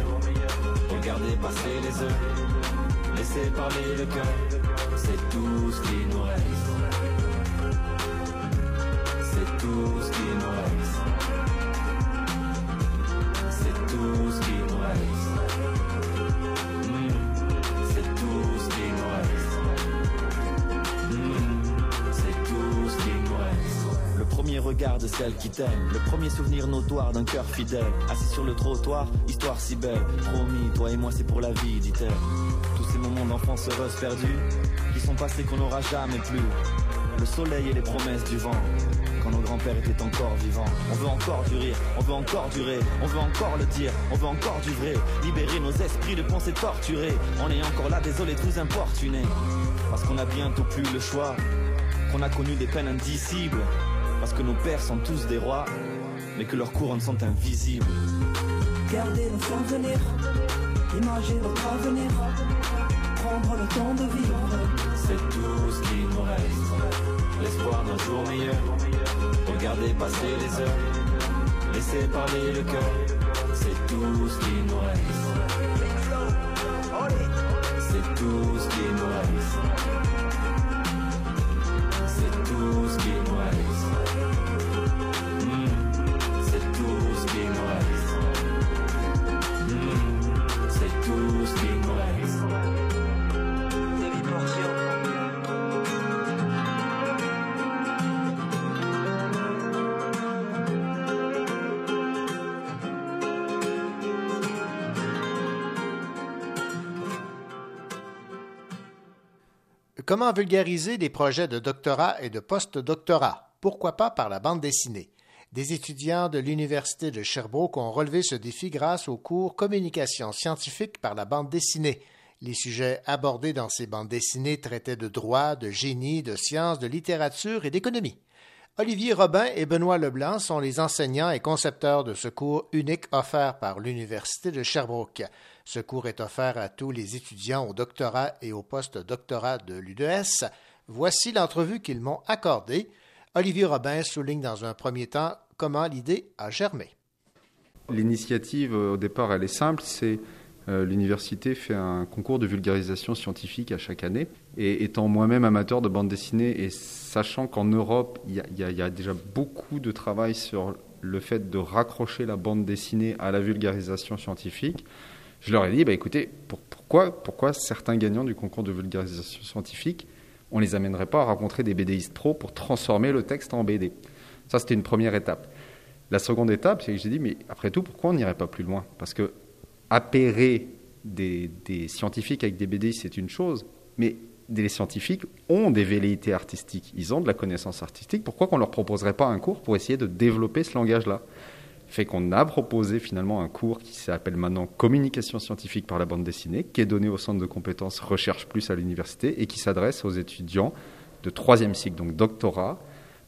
Regardez passer les heures, laissez parler le cœur. C'est tout ce qui nous reste. C'est tout ce qui nous reste. Regards de celle qui t'aime. Le premier souvenir notoire d'un cœur fidèle. Assis sur le trottoir, histoire si belle. Promis, toi et moi c'est pour la vie, dit-elle. Tous ces moments d'enfance heureuse perdus, qui sont passés qu'on n'aura jamais plus. Le soleil et les promesses du vent quand nos grands-pères étaient encore vivants. On veut encore du rire, on veut encore durer, on veut encore le dire, on veut encore du vrai. Libérer nos esprits de pensées torturées. On est encore là, désolé, tous importunés. Parce qu'on a bientôt plus le choix, qu'on a connu des peines indicibles. Parce que nos pères sont tous des rois, mais que leurs couronnes sont invisibles. Gardez nos souvenirs, imaginer notre avenir, prendre le temps de vivre. C'est tout ce qui nous reste. L'espoir d'un jour meilleur. Regardez passer les heures. Laissez parler le cœur. C'est tout ce qui nous reste. C'est tout ce qui nous reste. Comment vulgariser les projets de doctorat et de post-doctorat? Pourquoi pas par la bande dessinée? Des étudiants de l'Université de Sherbrooke ont relevé ce défi grâce au cours Communication scientifique par la bande dessinée. Les sujets abordés dans ces bandes dessinées traitaient de droit, de génie, de sciences, de littérature et d'économie. Olivier Robin et Benoît Leblanc sont les enseignants et concepteurs de ce cours unique offert par l'Université de Sherbrooke. Ce cours est offert à tous les étudiants au doctorat et au post-doctorat de l'UDS. Voici l'entrevue qu'ils m'ont accordée. Olivier Robin souligne dans un premier temps comment l'idée a germé. L'initiative, au départ, elle est simple, c'est euh, l'université fait un concours de vulgarisation scientifique à chaque année. Et étant moi-même amateur de bande dessinée et sachant qu'en Europe, il y, a déjà beaucoup de travail sur le fait de raccrocher la bande dessinée à la vulgarisation scientifique, je leur ai dit, bah, écoutez, pour, pourquoi, certains gagnants du concours de vulgarisation scientifique, on ne les amènerait pas à rencontrer des BDistes pro pour transformer le texte en BD Ça, c'était une première étape. La seconde étape, c'est que j'ai dit, mais après tout, pourquoi on n'irait pas plus loin? Parce que appairer des, des, scientifiques avec des BD, c'est une chose, mais des scientifiques ont des velléités artistiques, ils ont de la connaissance artistique. Pourquoi qu'on ne leur proposerait pas un cours pour essayer de développer ce langage-là? Fait qu'on a proposé finalement un cours qui s'appelle maintenant Communication scientifique par la bande dessinée, qui est donné au centre de compétences Recherche Plus à l'université et qui s'adresse aux étudiants de troisième cycle, donc doctorat,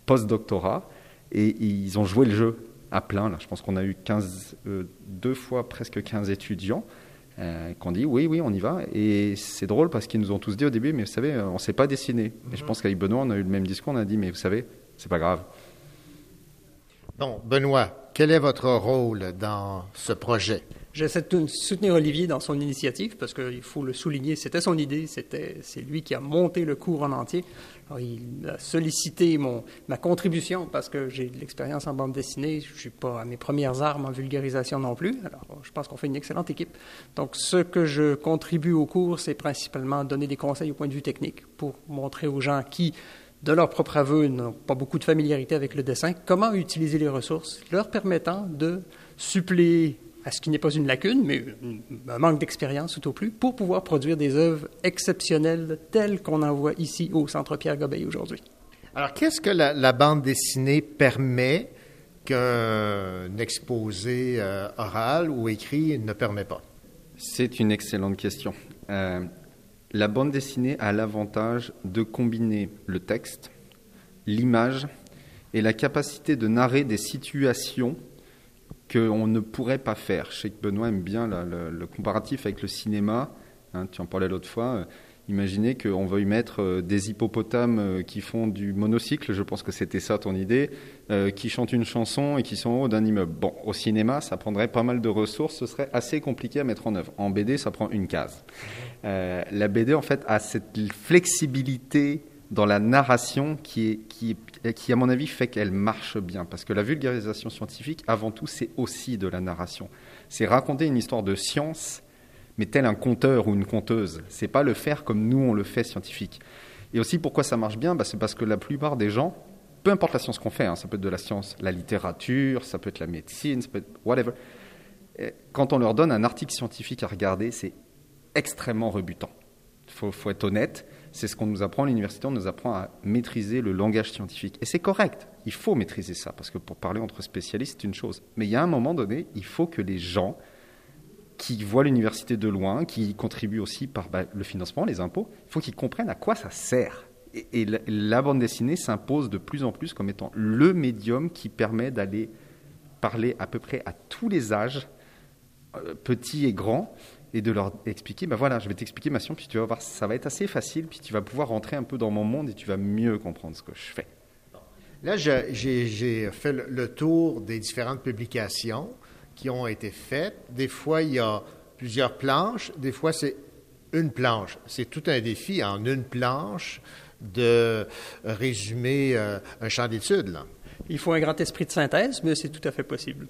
post-doctorat, et ils ont joué le jeu à plein. Là. Je pense qu'on a eu 15, euh, deux fois presque 15 étudiants euh, qui ont dit oui, oui, on y va. Et c'est drôle parce qu'ils nous ont tous dit au début, mais vous savez, on ne sait pas dessiner. Et je pense qu'avec Benoît, on a eu le même discours, on a dit, mais vous savez, c'est pas grave. Bon, Benoît, quel est votre rôle dans ce projet? J'essaie de soutenir Olivier dans son initiative parce qu'il faut le souligner, c'était son idée, c'était, c'est lui qui a monté le cours en entier. Alors, il a sollicité mon, ma contribution parce que j'ai de l'expérience en bande dessinée, je ne suis pas à mes premières armes en vulgarisation non plus. Alors, je pense qu'on fait une excellente équipe. Donc, ce que je contribue au cours, c'est principalement donner des conseils au point de vue technique pour montrer aux gens qui de leur propre aveu, n'ont pas beaucoup de familiarité avec le dessin, comment utiliser les ressources leur permettant de suppléer à ce qui n'est pas une lacune, mais un manque d'expérience tout au plus, pour pouvoir produire des œuvres exceptionnelles telles qu'on en voit ici au Centre Pierre-Gobeil aujourd'hui. Alors, qu'est-ce que la, la, bande dessinée permet qu'un exposé euh, oral ou écrit ne permet pas? C'est une excellente question. Euh, la bande dessinée a l'avantage de combiner le texte, l'image et la capacité de narrer des situations qu'on ne pourrait pas faire. Je sais que Benoît aime bien le, comparatif avec le cinéma. Hein, tu en parlais l'autre fois. Imaginez qu'on veuille mettre des hippopotames qui font du monocycle, je pense que c'était ça ton idée, euh, qui chantent une chanson et qui sont en haut d'un immeuble. Bon, au cinéma, ça prendrait pas mal de ressources, ce serait assez compliqué à mettre en œuvre. En BD, ça prend une case. Euh, la BD, en fait, a cette flexibilité dans la narration qui, est, qui, qui, à mon avis, fait qu'elle marche bien. Parce que la vulgarisation scientifique, avant tout, c'est aussi de la narration. C'est raconter une histoire de science mais tel un conteur ou une conteuse. C'est pas le faire comme nous on le fait scientifique. Et aussi pourquoi ça marche bien? Bah, C'est parce que la plupart des gens peu importe la science qu'on fait, hein, ça peut être de la science, la littérature, ça peut être la médecine, ça peut être whatever. Et quand on leur donne un article scientifique à regarder, c'est extrêmement rebutant. Il faut, être honnête, c'est ce qu'on nous apprend à l'université, on nous apprend à maîtriser le langage scientifique. Et c'est correct, il faut maîtriser ça, parce que pour parler entre spécialistes, c'est une chose. Mais il y a un moment donné, il faut que les gens qui voient l'université de loin, qui contribuent aussi par bah, le financement, les impôts, il faut qu'ils comprennent à quoi ça sert. Et, la, bande dessinée s'impose de plus en plus comme étant le médium qui permet d'aller parler à peu près à tous les âges, euh, petits et grands, et de leur expliquer, ben voilà, je vais t'expliquer ma science, puis tu vas voir, ça va être assez facile, puis tu vas pouvoir rentrer un peu dans mon monde et tu vas mieux comprendre ce que je fais. Là, j'ai fait le tour des différentes publications qui ont été faites. Des fois, il y a plusieurs planches, des fois, c'est une planche. C'est tout un défi en une planche de résumer euh, un champ d'études. Il faut un grand esprit de synthèse, mais c'est tout à fait possible.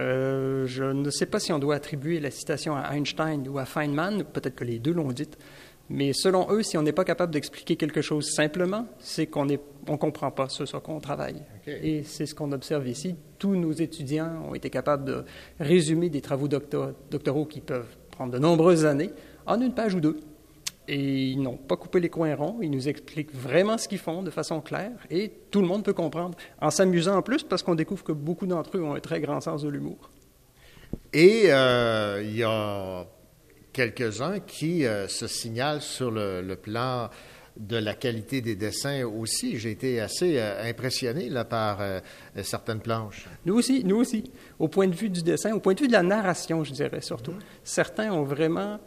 Euh, je ne sais pas si on doit attribuer la citation à Einstein ou à Feynman, peut-être que les deux l'ont dite, mais selon eux, si on n'est pas capable d'expliquer quelque chose simplement, c'est qu'on ne on comprend pas ce sur quoi on travaille. Okay. Et c'est ce qu'on observe ici. Tous nos étudiants ont été capables de résumer des travaux doctor, doctoraux qui peuvent prendre de nombreuses années en une page ou deux. Et ils n'ont pas coupé les coins ronds, ils nous expliquent vraiment ce qu'ils font de façon claire et tout le monde peut comprendre, en s'amusant en plus parce qu'on découvre que beaucoup d'entre eux ont un très grand sens de l'humour. Et euh, il y a quelques-uns qui euh, se signalent sur le, plan de la qualité des dessins aussi. J'ai été assez euh, impressionné là, par euh, certaines planches. Nous aussi, nous aussi. Au point de vue du dessin, au point de vue de la narration, je dirais surtout. Certains ont vraiment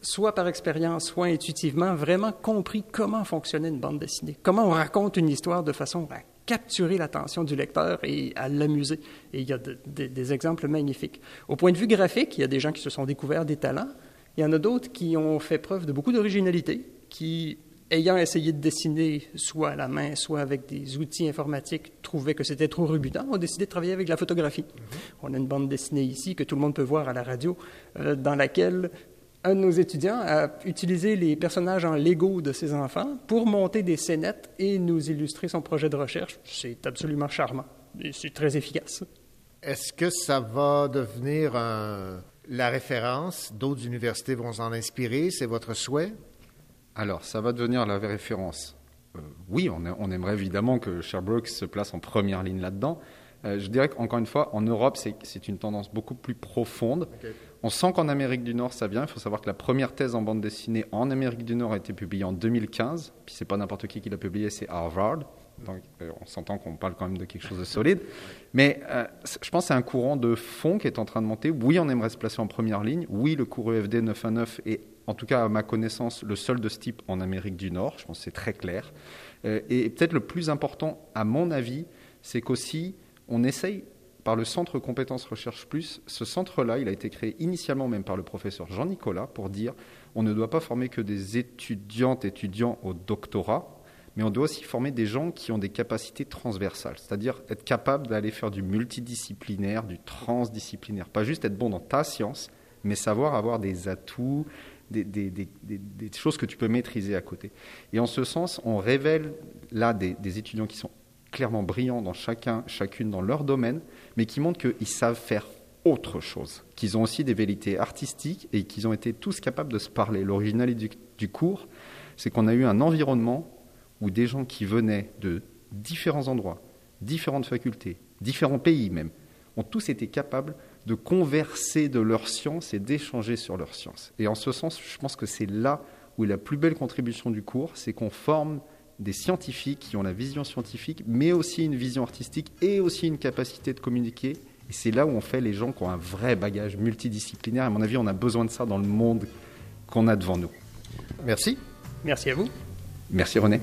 soit par expérience, soit intuitivement, vraiment compris comment fonctionnait une bande dessinée, comment on raconte une histoire de façon à capturer l'attention du lecteur et à l'amuser. Et il y a de, de, des exemples magnifiques. Au point de vue graphique, il y a des gens qui se sont découverts des talents. Il y en a d'autres qui ont fait preuve de beaucoup d'originalité, qui, ayant essayé de dessiner soit à la main, soit avec des outils informatiques, trouvaient que c'était trop rebutant, ont décidé de travailler avec la photographie. Mm -hmm. On a une bande dessinée ici que tout le monde peut voir à la radio, euh, dans laquelle un de nos étudiants a utilisé les personnages en Lego de ses enfants pour monter des scénettes et nous illustrer son projet de recherche. C'est absolument charmant et c'est très efficace. Est-ce que ça va devenir un, la référence? D'autres universités vont s'en inspirer? C'est votre souhait? Alors, ça va devenir la référence. Euh, oui, on, on, aimerait évidemment que Sherbrooke se place en première ligne là-dedans. Euh, je dirais qu'encore une fois, en Europe, c'est une tendance beaucoup plus profonde. Okay. On sent qu'en Amérique du Nord, ça vient. Il faut savoir que la première thèse en bande dessinée en Amérique du Nord a été publiée en 2015. Puis c'est pas n'importe qui qui l'a publiée, c'est Harvard. Donc euh, on s'entend qu'on parle quand même de quelque chose de solide. Mais euh, je pense c'est un courant de fond qui est en train de monter. Oui, on aimerait se placer en première ligne. Oui, le cours EFD 919 est, en tout cas à ma connaissance, le seul de ce type en Amérique du Nord. Je pense que c'est très clair. Euh, et peut-être le plus important, à mon avis, c'est qu'aussi on essaye par le Centre Compétences Recherche Plus. Ce centre-là, il a été créé initialement même par le professeur Jean-Nicolas pour dire on ne doit pas former que des étudiantes, étudiants au doctorat, mais on doit aussi former des gens qui ont des capacités transversales, c'est-à-dire être capable d'aller faire du multidisciplinaire, du transdisciplinaire, pas juste être bon dans ta science, mais savoir avoir des atouts, des, choses que tu peux maîtriser à côté. Et en ce sens, on révèle là des, étudiants qui sont clairement brillants dans chacun, chacune dans leur domaine, mais qui montrent qu'ils savent faire autre chose, qu'ils ont aussi des vérités artistiques et qu'ils ont été tous capables de se parler. L'originalité du cours, c'est qu'on a eu un environnement où des gens qui venaient de différents endroits, différentes facultés, différents pays même, ont tous été capables de converser de leur science et d'échanger sur leur science. Et en ce sens, je pense que c'est là où est la plus belle contribution du cours, c'est qu'on forme des scientifiques qui ont la vision scientifique, mais aussi une vision artistique et aussi une capacité de communiquer. Et c'est là où on fait les gens qui ont un vrai bagage multidisciplinaire. À mon avis, on a besoin de ça dans le monde qu'on a devant nous. Merci. Merci à vous. Merci René.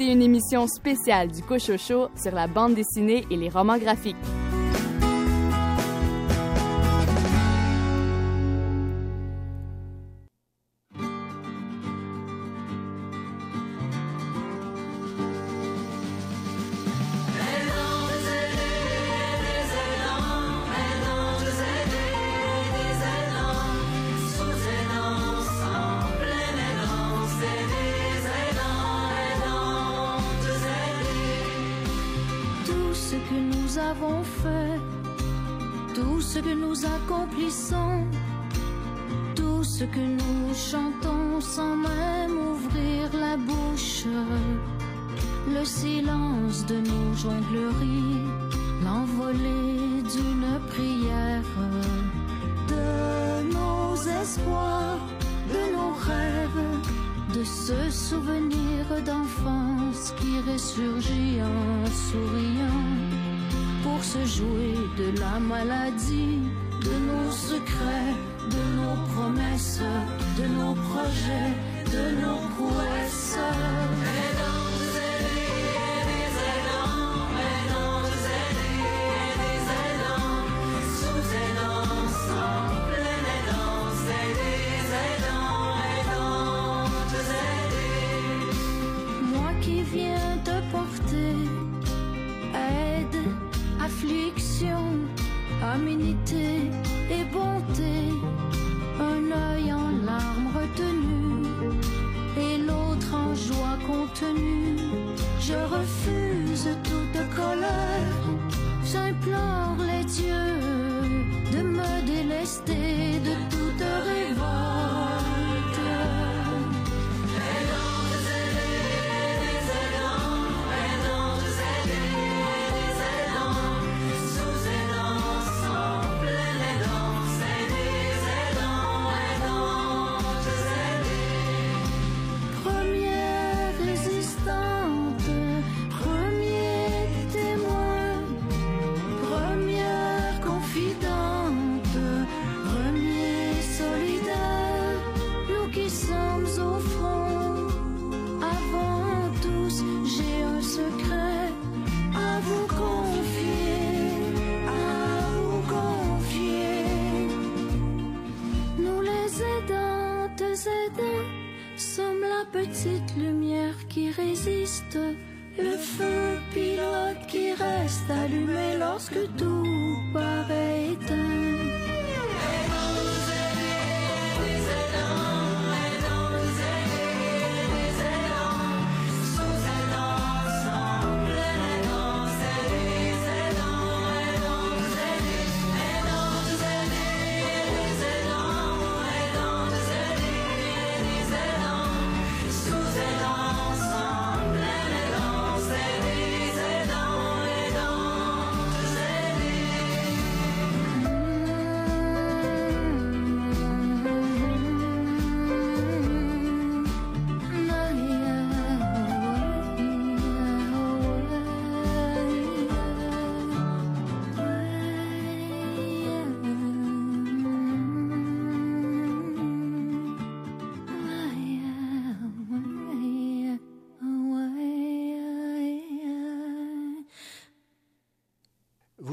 Une émission spéciale du Cochocho sur la bande dessinée et les romans graphiques.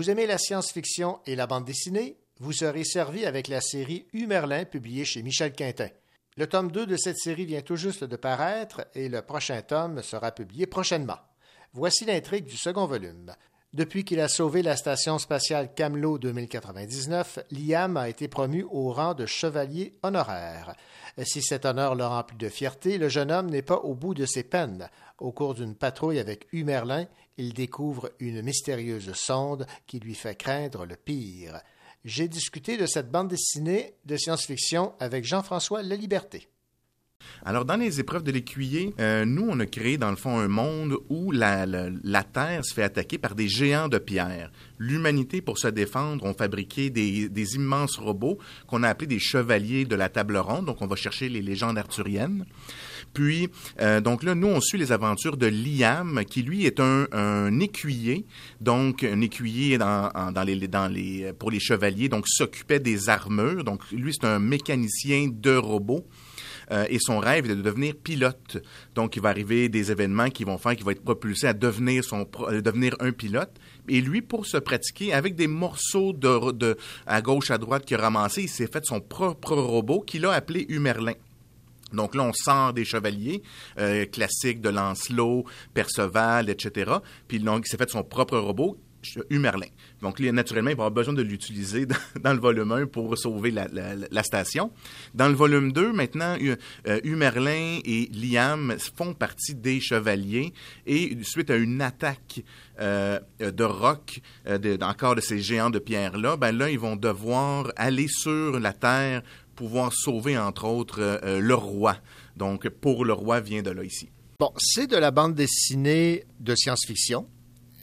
Aimez la science-fiction et la bande dessinée? Vous serez servi avec la série Humerlin publiée chez Michel Quintin. Le tome 2 de cette série vient tout juste de paraître et le prochain tome sera publié prochainement. Voici l'intrigue du second volume. Depuis qu'il a sauvé la station spatiale Camelot 2099, Liam a été promu au rang de chevalier honoraire. Si cet honneur le remplit de fierté, le jeune homme n'est pas au bout de ses peines. Au cours d'une patrouille avec Humerlin, il découvre une mystérieuse sonde qui lui fait craindre le pire. J'ai discuté de cette bande dessinée de science-fiction avec Jean-François Laliberté. Alors, dans les épreuves de l'écuyer, euh, nous, on a créé, dans le fond, un monde où la, la, Terre se fait attaquer par des géants de pierre. L'humanité, pour se défendre, ont fabriqué des, des immenses robots qu'on a appelés des chevaliers de la table ronde. Donc, on va chercher les légendes arthuriennes. Puis, euh, donc là, nous, on suit les aventures de Liam, qui lui est un, un écuyer, donc un écuyer dans, dans les, dans les, pour les chevaliers, donc s'occupait des armures. Donc, lui, c'est un mécanicien de robots. Euh, et son rêve est de devenir pilote. Donc, il va arriver des événements qui vont faire qu'il va être propulsé à pro- devenir un pilote. Et lui, pour se pratiquer, avec des morceaux de, de à gauche, à droite qu'il a ramassés, il s'est fait son propre robot qu'il a appelé Humerlin. Donc là, on sort des chevaliers euh, classiques de Lancelot, Perceval, etc. Puis donc, il s'est fait son propre robot, Humerlin. Donc, naturellement, il va avoir besoin de l'utiliser dans, le volume 1 pour sauver la, station. Dans le volume 2, maintenant, Hu- euh, Humerlin et Liam font partie des chevaliers et suite à une attaque euh, de roc, euh, encore de ces géants de pierre-là, ben là, ils vont devoir aller sur la Terre pouvoir sauver, entre autres, euh, euh, le roi. Donc, pour le roi vient de là ici. Bon, c'est de la bande dessinée de science-fiction.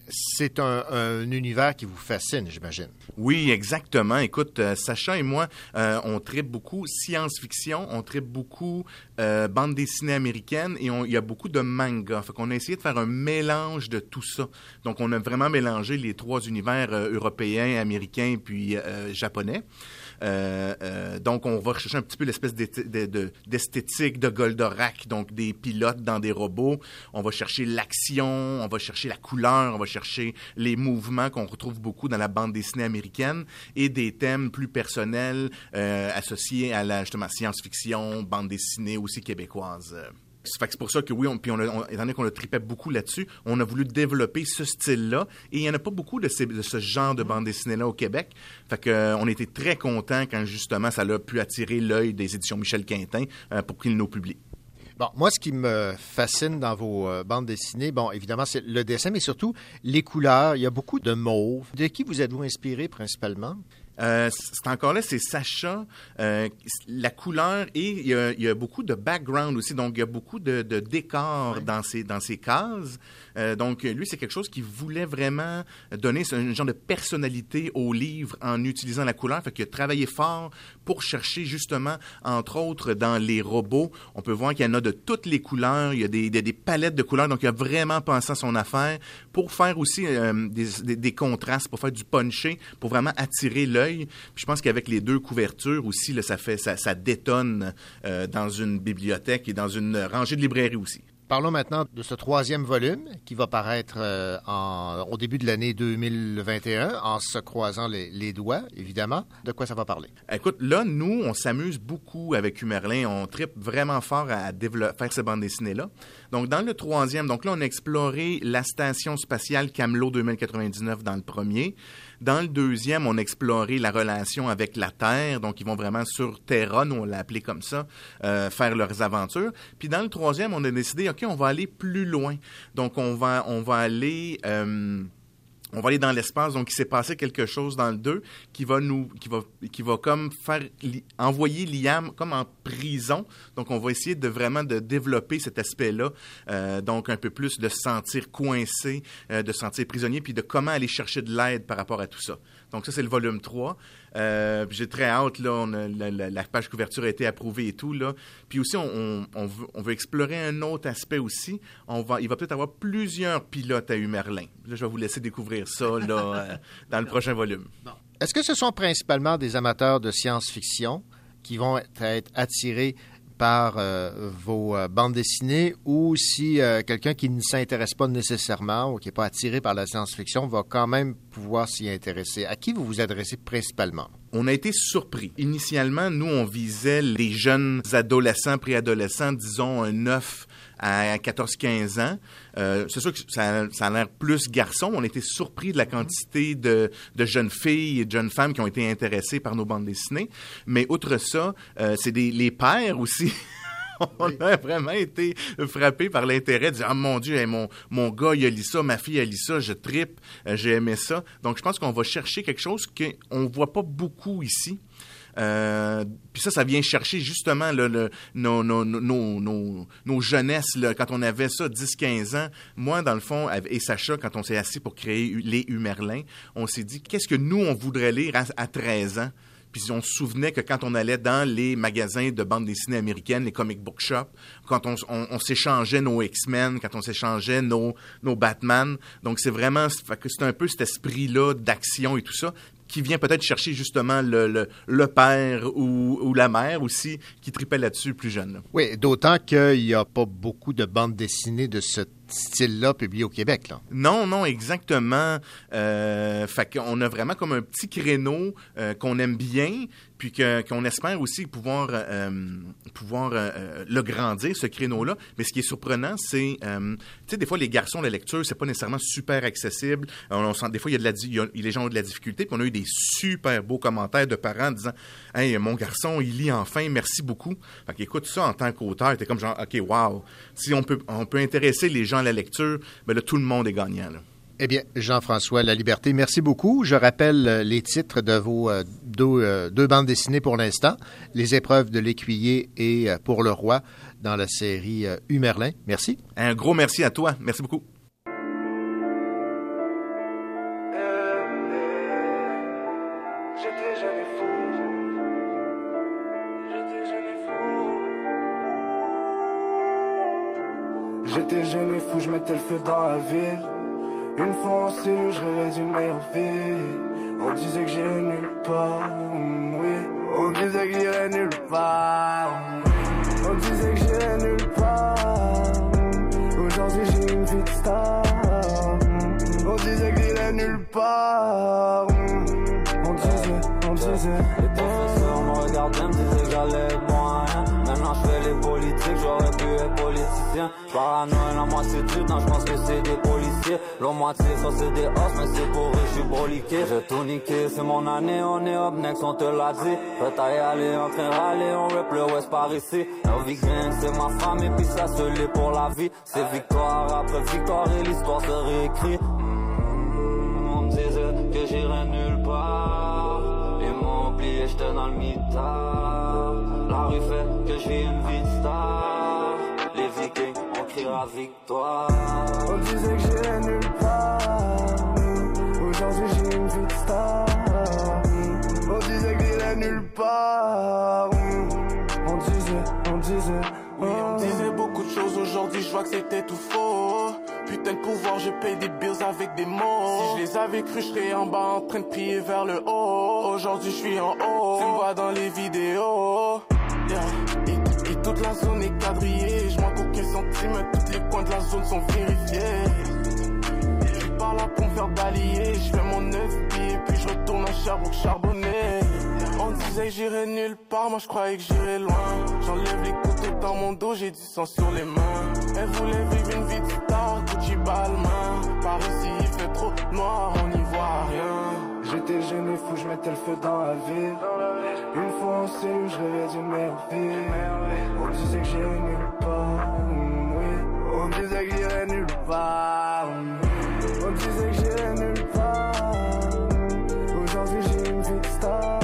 C'est un, un univers qui vous fascine, j'imagine. Oui, exactement. Écoute, euh, Sacha et moi, euh, on tripe beaucoup science-fiction, on tripe beaucoup euh, bande dessinée américaine et il y a beaucoup de manga. Fait qu'on a essayé de faire un mélange de tout ça. Donc, on a vraiment mélangé les trois univers européens, américains puis japonais. Euh, euh, donc, on va rechercher un petit peu l'espèce d'esthétique de Goldorak, donc des pilotes dans des robots. On va chercher l'action, on va chercher la couleur, on va chercher les mouvements qu'on retrouve beaucoup dans la bande dessinée américaine et des thèmes plus personnels euh, associés à la justement science-fiction, bande dessinée aussi québécoise. C'est pour ça que oui, puis on a, on- étant donné qu'on a tripé beaucoup là-dessus, on a voulu développer ce style-là. Et il n'y en a pas beaucoup de ce genre de bande dessinée-là au Québec. Fait que, euh, on était très contents quand justement ça a pu attirer l'œil des éditions Michel Quintin euh, pour qu'ils nous publient. Bon, moi, ce qui me fascine dans vos euh, bandes dessinées, bon, évidemment, c'est le dessin, mais surtout les couleurs. Il y a beaucoup de mauve. De qui vous êtes-vous inspiré principalement? Euh, c'est encore là, c'est Sacha, euh, la couleur et il y, a, il y a beaucoup de background aussi, donc il y a beaucoup de, de décors dans ces dans ces cases. Euh, donc lui, c'est quelque chose qui voulait vraiment donner un genre de personnalité au livre en utilisant la couleur. Fait qu'il a travaillé fort pour chercher justement, entre autres, dans les robots, on peut voir qu'il y en a de toutes les couleurs. Il y a des, des, palettes de couleurs, donc il a vraiment pensé à son affaire pour faire aussi euh, des, contrastes, pour faire du punché, pour vraiment attirer l'œil. Je pense qu'avec les deux couvertures aussi, là, ça fait ça, ça détonne euh, dans une bibliothèque et dans une rangée de librairies aussi. Parlons maintenant de ce troisième volume qui va paraître euh, au début de l'année 2021 en se croisant les, doigts, évidemment. De quoi ça va parler? Écoute, là, nous, on s'amuse beaucoup avec Humerlin. On tripe vraiment fort à faire ces bandes dessinées-là. Donc, dans le troisième, donc là, on a exploré la station spatiale Camelot 2099 dans le premier. Dans le deuxième, on a exploré la relation avec la Terre. Donc, ils vont vraiment sur Terra, nous, on l'a appelé comme ça, euh, faire leurs aventures. Puis, dans le troisième, on a décidé, OK, on va aller plus loin. Donc, on va, on va aller... euh, on va aller dans l'espace, donc il s'est passé quelque chose dans le 2 qui va nous, qui va, qui va comme faire envoyer Liam comme en prison. Donc on va essayer de vraiment de développer cet aspect-là, euh, donc un peu plus de se sentir coincé, euh, de se sentir prisonnier, puis de comment aller chercher de l'aide par rapport à tout ça. Donc ça c'est le volume 3. Euh, puis J'ai très hâte, là, on a- la, la- la page couverture a été approuvée et tout. Là. Puis aussi, on, on- on veut, on veut explorer un autre aspect aussi. On va, il va peut-être avoir plusieurs pilotes à Humerlin. Là, je vais vous laisser découvrir ça là, euh, dans le prochain volume. Est-ce que ce sont principalement des amateurs de science-fiction qui vont être attirés par euh, vos euh, bandes dessinées ou si euh, quelqu'un qui ne s'intéresse pas nécessairement ou qui n'est pas attiré par la science-fiction va quand même pouvoir s'y intéresser? À qui vous vous adressez principalement? On a été surpris. Initialement, nous, on visait les jeunes adolescents, préadolescents, disons un 9 à 14-15 ans. Euh, c'est sûr que ça, ça a l'air plus garçon. On a été surpris de la quantité de, de jeunes filles et de jeunes femmes qui ont été intéressées par nos bandes dessinées. Mais outre ça, euh, c'est des, les pères aussi. on a vraiment été frappé par l'intérêt de dire, ah mon Dieu, hey, mon, mon gars, il a lu ça, ma fille a lu ça, je tripe, euh, j'ai aimé ça. Donc, je pense qu'on va chercher quelque chose qu'on ne voit pas beaucoup ici. Euh, puis ça, ça vient chercher justement le- nos, nos, nos, jeunesses. Quand on avait ça, 10-15 ans, moi, dans le fond, et Sacha, quand on s'est assis pour créer les Humerlin, on s'est dit, qu'est-ce que nous, on voudrait lire à, à 13 ans? Puis on se souvenait que quand on allait dans les magasins de bande dessinée américaines, les comic book shops, quand on, s'échangeait nos X-Men, quand on s'échangeait nos, nos Batman. Donc c'est vraiment, c'est un peu cet esprit-là d'action et tout ça. Qui vient peut-être chercher justement le, le, le père ou, ou, la mère aussi qui tripait là-dessus plus jeune. Oui, d'autant qu'il n'y a pas beaucoup de bandes dessinées de ce style-là publié au Québec. Là. Non, non, exactement. Euh, fait qu'on a vraiment comme un petit créneau euh, qu'on aime bien, puis qu'on espère aussi pouvoir, euh, euh, euh, le grandir, ce créneau-là. Mais ce qui est surprenant, c'est, tu sais, des fois, les garçons, la lecture, c'est pas nécessairement super accessible. On, des fois, de la, les gens ont de la difficulté, puis on a eu des super beaux commentaires de parents disant « Hey, mon garçon, il lit enfin, merci beaucoup. » Fait qu'écoute ça en tant qu'auteur, t'es comme genre « OK, wow, si on peut, on peut intéresser les gens à la lecture, ben là, tout le monde est gagnant. Eh bien, Jean-François La Liberté, merci beaucoup. Je rappelle euh, les titres de vos euh, deux, euh, deux, bandes dessinées pour l'instant, Les épreuves de l'écuyer et Pour le roi dans la série Humerlin. Merci. Un gros merci à toi. Merci beaucoup. J'étais jeune et fou, je mettais le feu dans la ville. Une fois en cellule, je rêvais d'une. On disait que j'irais nulle part, oui. On disait que j'irais nulle part. On disait que j'irais nulle part. Aujourd'hui, j'ai une vie de star. On disait que j'irais nulle part. On disait, on disait. Les professeurs me regardaient, me disaient que j'allais moyen. Maintenant, je fais les politiques, j'aurais pu être politicien. Paranoïe, la moitié du temps, je pense que c'est des policiers. L'autre moitié, ça c'est des os, mais c'est pour eux, je suis broliqué. J'ai tout niqué, c'est mon année, on est up next, on te l'a dit. Y aller, en train râler, on rap le West par ici. Elvie Gang, c'est ma femme, et puis ça se l'est pour la vie. C'est victoire après victoire, et l'histoire se réécrit. on me disait que j'irais nulle part. Ils m'ont oublié, j'étais dans le mitard. La rue fait que je vis une vie de star. On criera victoire. On disait que j'irais nulle part. Aujourd'hui j'ai une vie de star. On disait que j'irais nulle part. On disait, on disait. Oui, on disait beaucoup de choses aujourd'hui, je vois que c'était tout faux. Putain de pouvoir, je paye des bills avec des mots. Si je les avais cru, je serais en bas en train de prier vers le haut. Aujourd'hui, je suis en haut. Tu me vois dans les vidéos. Yeah. Et, et, toute la zone est quadrillée. Tous les coins de la zone sont vérifiés. Je suis pas là pour me faire. Je fais mon pieds, puis je retourne à Sherbrooke charbonner. On disait que j'irais nulle part, moi je croyais que j'irais loin. J'enlève les couteaux dans mon dos, j'ai du sang sur les mains. Elle voulait vivre une vie de star, Gucci Balmain. Par ici il fait trop noir, on n'y voit rien. J'étais jeune et fou, je mettais le feu dans la ville. Une fois en cellule, je rêvais d'une vie. On disait que j'irais nulle part. On disait que j'irais nulle part. On disait que j'irais nulle part. Aujourd'hui j'ai une vie star.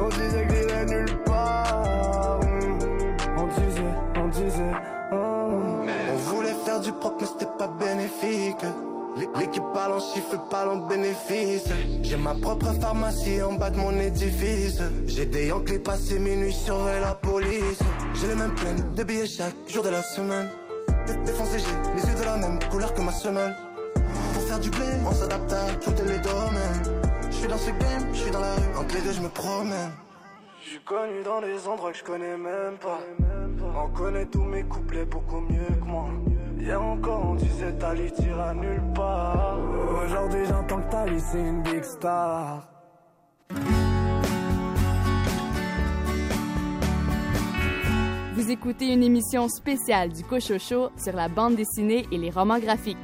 On disait que j'irais nulle part. On disait, on disait. On voulait faire du propre, mais c'était pas bénéfique. L'équipe parle en chiffres, parle en bénéfices. J'ai ma propre pharmacie en bas de mon édifice. J'ai des Yankees passés minuit sur la police. J'ai les mêmes plaines de billets chaque jour de la semaine. Défoncé, j'ai les yeux de la même couleur que ma semelle. Pour faire du blé, on s'adapte à tous les domaines. Je suis dans ce game, je suis dans la rue, entre les deux je me promène. Je suis connu dans des endroits que je connais même pas. On connaît tous mes couplets beaucoup mieux que moi. Hier encore on disait Tali tira nulle part. Aujourd'hui j'entends que Tali c'est une big star. Vous écoutez une émission spéciale du Cochocho sur la bande dessinée et les romans graphiques.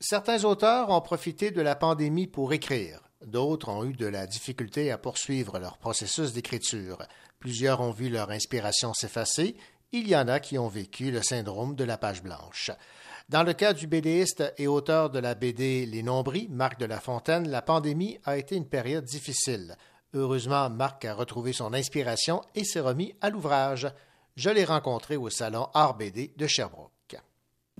Certains auteurs ont profité de la pandémie pour écrire. D'autres ont eu de la difficulté à poursuivre leur processus d'écriture. Plusieurs ont vu leur inspiration s'effacer. Il y en a qui ont vécu le syndrome de la page blanche. Dans le cas du BDiste et auteur de la BD Les Nombris, Marc de la Fontaine, la pandémie a été une période difficile. Heureusement, Marc a retrouvé son inspiration et s'est remis à l'ouvrage. Je l'ai rencontré au salon Art BD de Sherbrooke.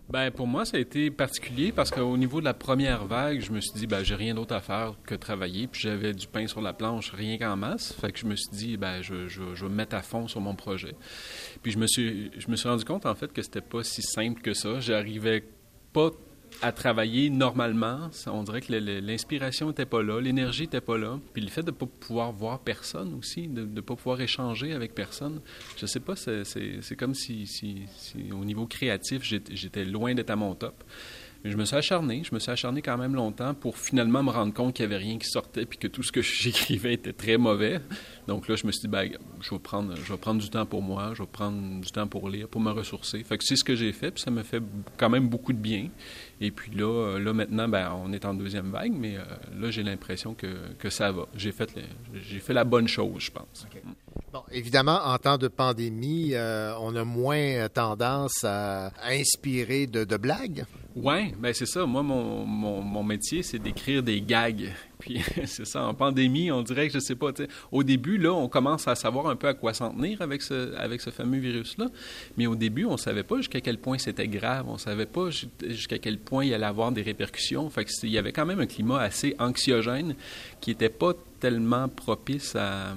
Ben pour moi, ça a été particulier parce qu'au niveau de la première vague, je me suis dit, ben j'ai rien d'autre à faire que travailler. Puis j'avais du pain sur la planche, rien qu'en masse. Fait que je me suis dit, ben je, je, vais me mettre à fond sur mon projet. Puis je me suis, je me suis rendu compte en fait que c'était pas si simple que ça. J'arrivais pas à travailler normalement. On dirait que l'inspiration n'était pas là, l'énergie n'était pas là. Puis le fait de ne pas pouvoir voir personne aussi, de ne pas pouvoir échanger avec personne, je sais pas, c'est comme si, si, si, au niveau créatif, j'étais loin d'être à mon top. Je me suis acharné, je me suis acharné quand même longtemps pour finalement me rendre compte qu'il n'y avait rien qui sortait puis que tout ce que j'écrivais était très mauvais. Donc là, je me suis dit, ben, je vais prendre, je vais prendre du temps pour moi, je vais prendre du temps pour lire, pour me ressourcer. Fait que c'est ce que j'ai fait, puis ça me fait quand même beaucoup de bien. Et puis là, euh, là maintenant, ben, on est en deuxième vague, mais euh, là, j'ai l'impression que, que, ça va. J'ai fait, j'ai fait la bonne chose, je pense. Bon, évidemment, en temps de pandémie, euh, on a moins tendance à, inspirer de, blagues. Oui, ben c'est ça. Moi, mon, mon, métier, c'est d'écrire des gags. Puis c'est ça, en pandémie, on dirait que je sais pas. Au début, là, on commence à savoir un peu à quoi s'en tenir avec ce, avec ce fameux virus-là. Mais au début, on savait pas jusqu'à quel point c'était grave. On savait pas jusqu'à quel point il allait avoir des répercussions. Fait il y avait quand même un climat assez anxiogène qui était pas tellement propice à,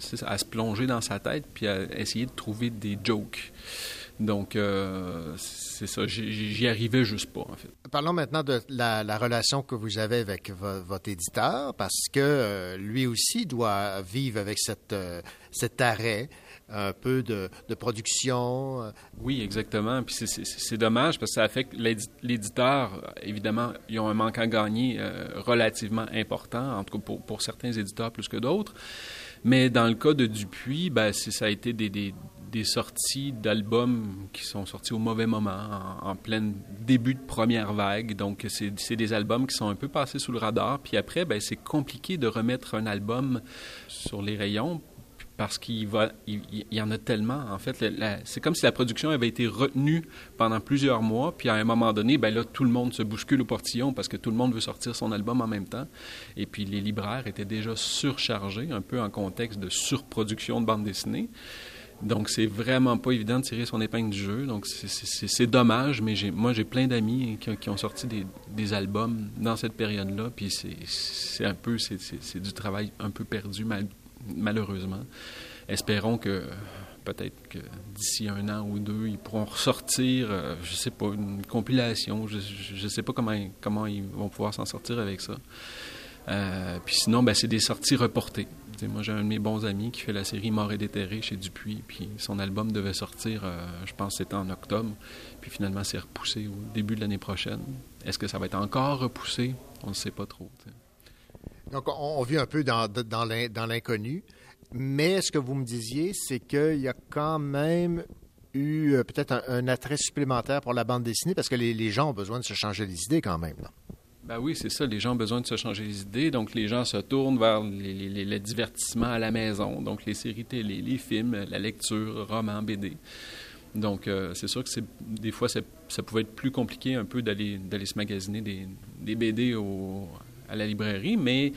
se plonger dans sa tête puis à essayer de trouver des jokes. Donc, euh, c'est ça, j'y arrivais juste pas, en fait. Parlons maintenant de la, relation que vous avez avec votre éditeur, parce que euh, lui aussi doit vivre avec cette, euh, cet arrêt un peu de, production. Oui, exactement. Puis c'est dommage parce que ça affecte l'éditeur. Évidemment, ils ont un manque à gagner relativement important, en tout cas pour, pour certains éditeurs plus que d'autres. Mais dans le cas de Dupuis, ben, ça a été des, des sorties d'albums qui sont sortis au mauvais moment, en, plein début de première vague. Donc, c'est des albums qui sont un peu passés sous le radar. Puis après, ben, c'est compliqué de remettre un album sur les rayons parce qu'il y en a tellement. En fait, c'est comme si la production avait été retenue pendant plusieurs mois, puis à un moment donné, ben là, tout le monde se bouscule au portillon parce que tout le monde veut sortir son album en même temps. Et puis les libraires étaient déjà surchargés, un peu en contexte de surproduction de bande dessinée. Donc, c'est vraiment pas évident de tirer son épingle du jeu. Donc, c'est dommage, mais moi, j'ai plein d'amis qui, ont sorti des, albums dans cette période-là. Puis, c'est un peu, c'est du travail un peu perdu, malheureusement. Espérons que peut-être que d'ici un an ou deux, ils pourront ressortir, euh, je sais pas, une compilation. Je, ne sais pas comment, comment ils vont pouvoir s'en sortir avec ça. Euh, puis sinon, ben, c'est des sorties reportées moi, j'ai un de mes bons amis qui fait la série Mort et déterré chez Dupuis, puis son album devait sortir, euh, je pense c'était en octobre, puis finalement, c'est repoussé au début de l'année prochaine. Est-ce que ça va être encore repoussé? On ne sait pas trop. Donc, on, vit un peu dans, dans l'inconnu, mais ce que vous me disiez, c'est qu'il y a quand même eu euh, peut-être un, attrait supplémentaire pour la bande dessinée, parce que les, gens ont besoin de se changer les idées quand même. Ben oui, c'est ça. Les gens ont besoin de se changer les idées. Donc, les gens se tournent vers les, les, divertissements à la maison. Donc, les séries télé, les films, la lecture, romans, BD. Donc, euh, c'est sûr que des fois, ça pouvait être plus compliqué un peu d'aller se magasiner des, des BD au, à la librairie, mais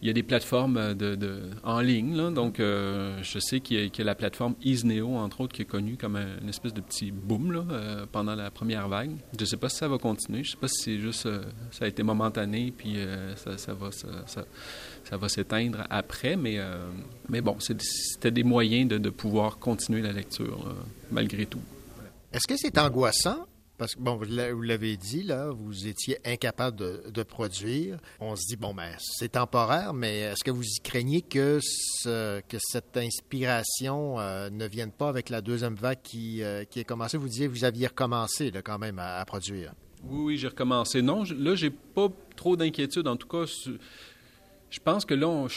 il y a des plateformes euh, en ligne. Donc, euh, je sais qu'il y, a la plateforme Isneo, entre autres, qui est connue comme une espèce de petit boom euh, pendant la première vague. Je ne sais pas si ça va continuer. Je ne sais pas si c'est juste ça a été momentané, puis ça, ça, va s'éteindre après. Mais, bon, c'était des moyens de, pouvoir continuer la lecture malgré tout. Est-ce que c'est angoissant parce que, bon, vous l'avez dit, là, vous étiez incapable de, produire. On se dit, bon, ben, c'est temporaire, mais est-ce que vous y craignez que, que cette inspiration euh, ne vienne pas avec la deuxième vague qui, euh, qui est commencée? Vous disiez vous aviez recommencé, là, quand même, à, produire. Oui, oui, j'ai recommencé. Non, là, j'ai pas trop d'inquiétude, en tout cas. Je pense que là, en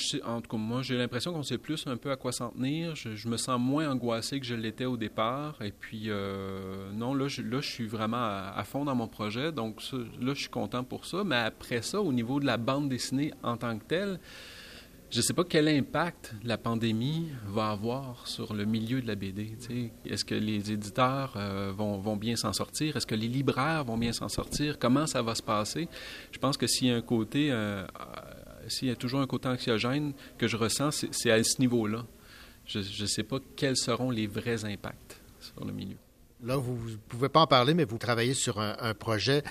tout cas, moi, j'ai l'impression qu'on sait plus un peu à quoi s'en tenir. Je, me sens moins angoissé que je l'étais au départ. Et puis, euh, non, là je, là, je suis vraiment à, fond dans mon projet. Donc, là, je suis content pour ça. Mais après ça, au niveau de la bande dessinée en tant que telle, je ne sais pas quel impact la pandémie va avoir sur le milieu de la BD. Est-ce que les éditeurs euh, vont, vont, bien s'en sortir? Est-ce que les libraires vont bien s'en sortir? Comment ça va se passer? Je pense que s'il y a un côté... Euh, s'il y a toujours un côté anxiogène que je ressens, c'est à ce niveau-là. Je ne sais pas quels seront les vrais impacts sur le milieu. Là, vous ne pouvez pas en parler, mais vous travaillez sur un, un projet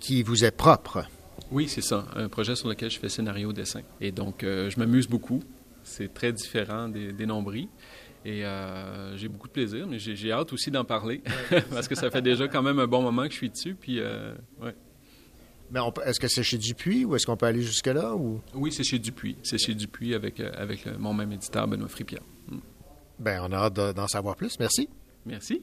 qui vous est propre. Oui, c'est ça. Un projet sur lequel je fais scénario dessin. Et donc, euh, je m'amuse beaucoup. C'est très différent des, des nombris. Et euh, j'ai beaucoup de plaisir, mais j'ai j'ai hâte aussi d'en parler parce que ça fait déjà quand même un bon moment que je suis dessus. Puis, euh, ouais. Mais est-ce que c'est chez Dupuis ou est-ce qu'on peut aller jusque-là? Ou... Oui, c'est chez Dupuis. C'est chez Dupuis avec, euh, avec euh, mon même éditeur, Benoît Fripierre. Mm. Ben, on a hâte de- d'en savoir plus. Merci. Merci.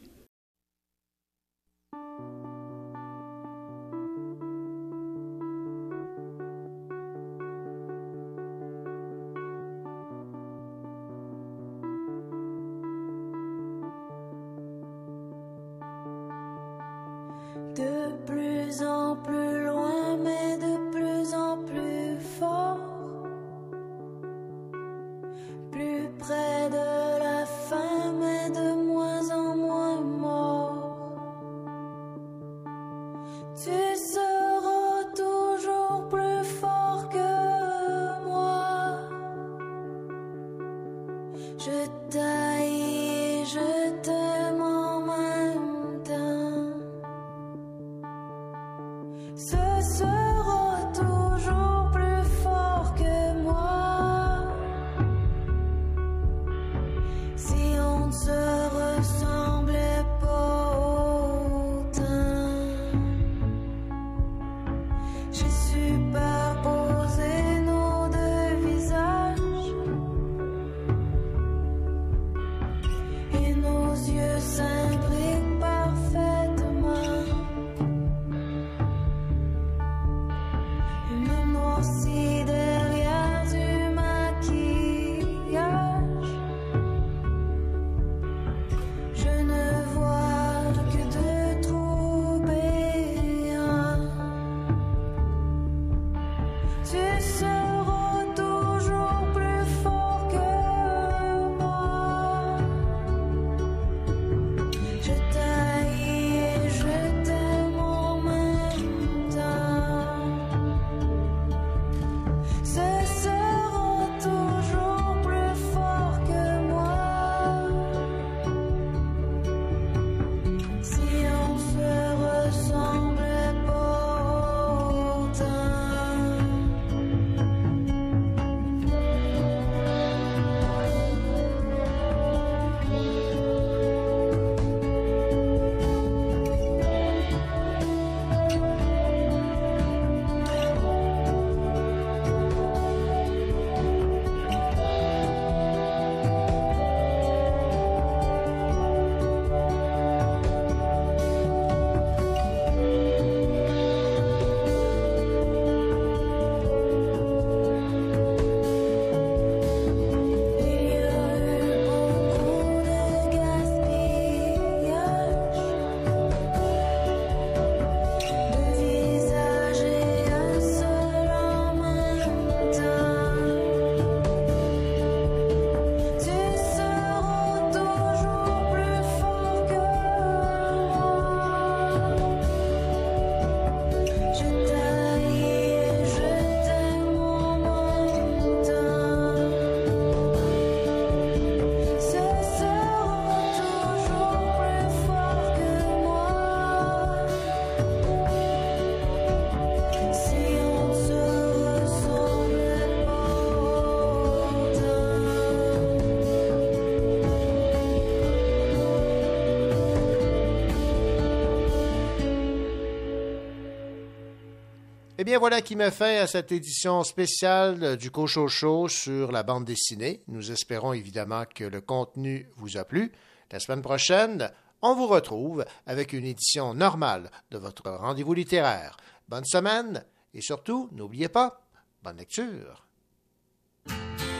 Bien, voilà qui met fin à cette édition spéciale du Cocho Show sur la bande dessinée. Nous espérons évidemment que le contenu vous a plu. La semaine prochaine, on vous retrouve avec une édition normale de votre rendez-vous littéraire. Bonne semaine et surtout, n'oubliez pas, bonne lecture.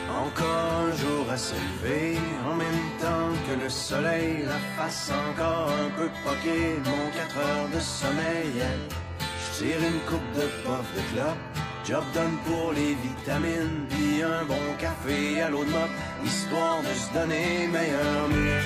Encore un jour à en même temps que le soleil, la encore un peu mon 4 heures de sommeil. Tire une coupe de puff de clope, job done pour les vitamines, puis un bon café à l'eau de mop, histoire de se donner meilleur mieux.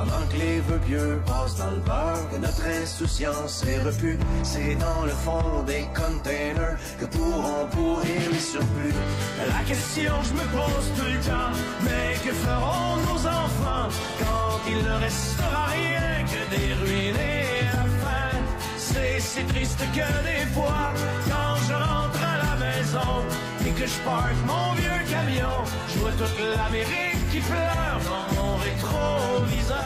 Pendant que les vœux pieux passent dans le beurre, que notre insouciance est repue, c'est dans le fond des containers que pourront pourrir les surplus. La question que je me pose tout le temps, mais que feront nos enfants quand il ne restera rien que des ruines et la faim? C'est si triste que des fois, quand je rentre à la maison que je parque mon vieux camion, je vois toute l'Amérique qui pleure dans mon rétroviseur.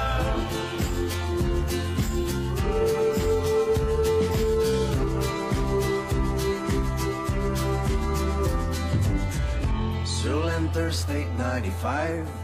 Sur l'Interstate 95,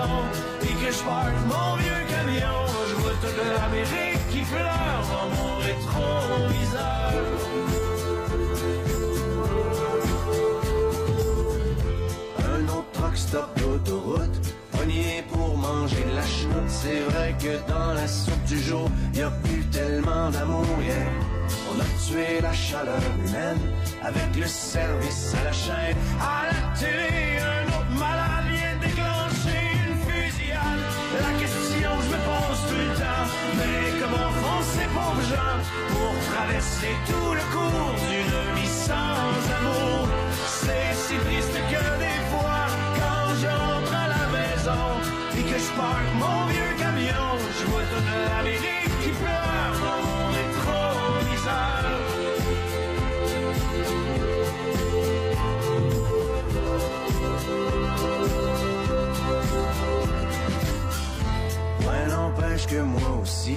maison et que je parque mon vieux camion, je vois toute l'Amérique qui pleure dans mon rétroviseur. Un autre truck stop d'autoroute, pogné pour manger de la chenoute. C'est vrai que dans la soupe du jour, y a plus tellement d'amour. On a tué la chaleur humaine avec le service à la chaîne. À la télé, pour traverser tout le cours d'une vie sans amour C'est si triste que des fois, quand je rentre à la maison et que je parque mon vieux camion, je vois toute l'Amérique qui pleure dans mon rétroviseur. Ouais, n'empêche que moi aussi,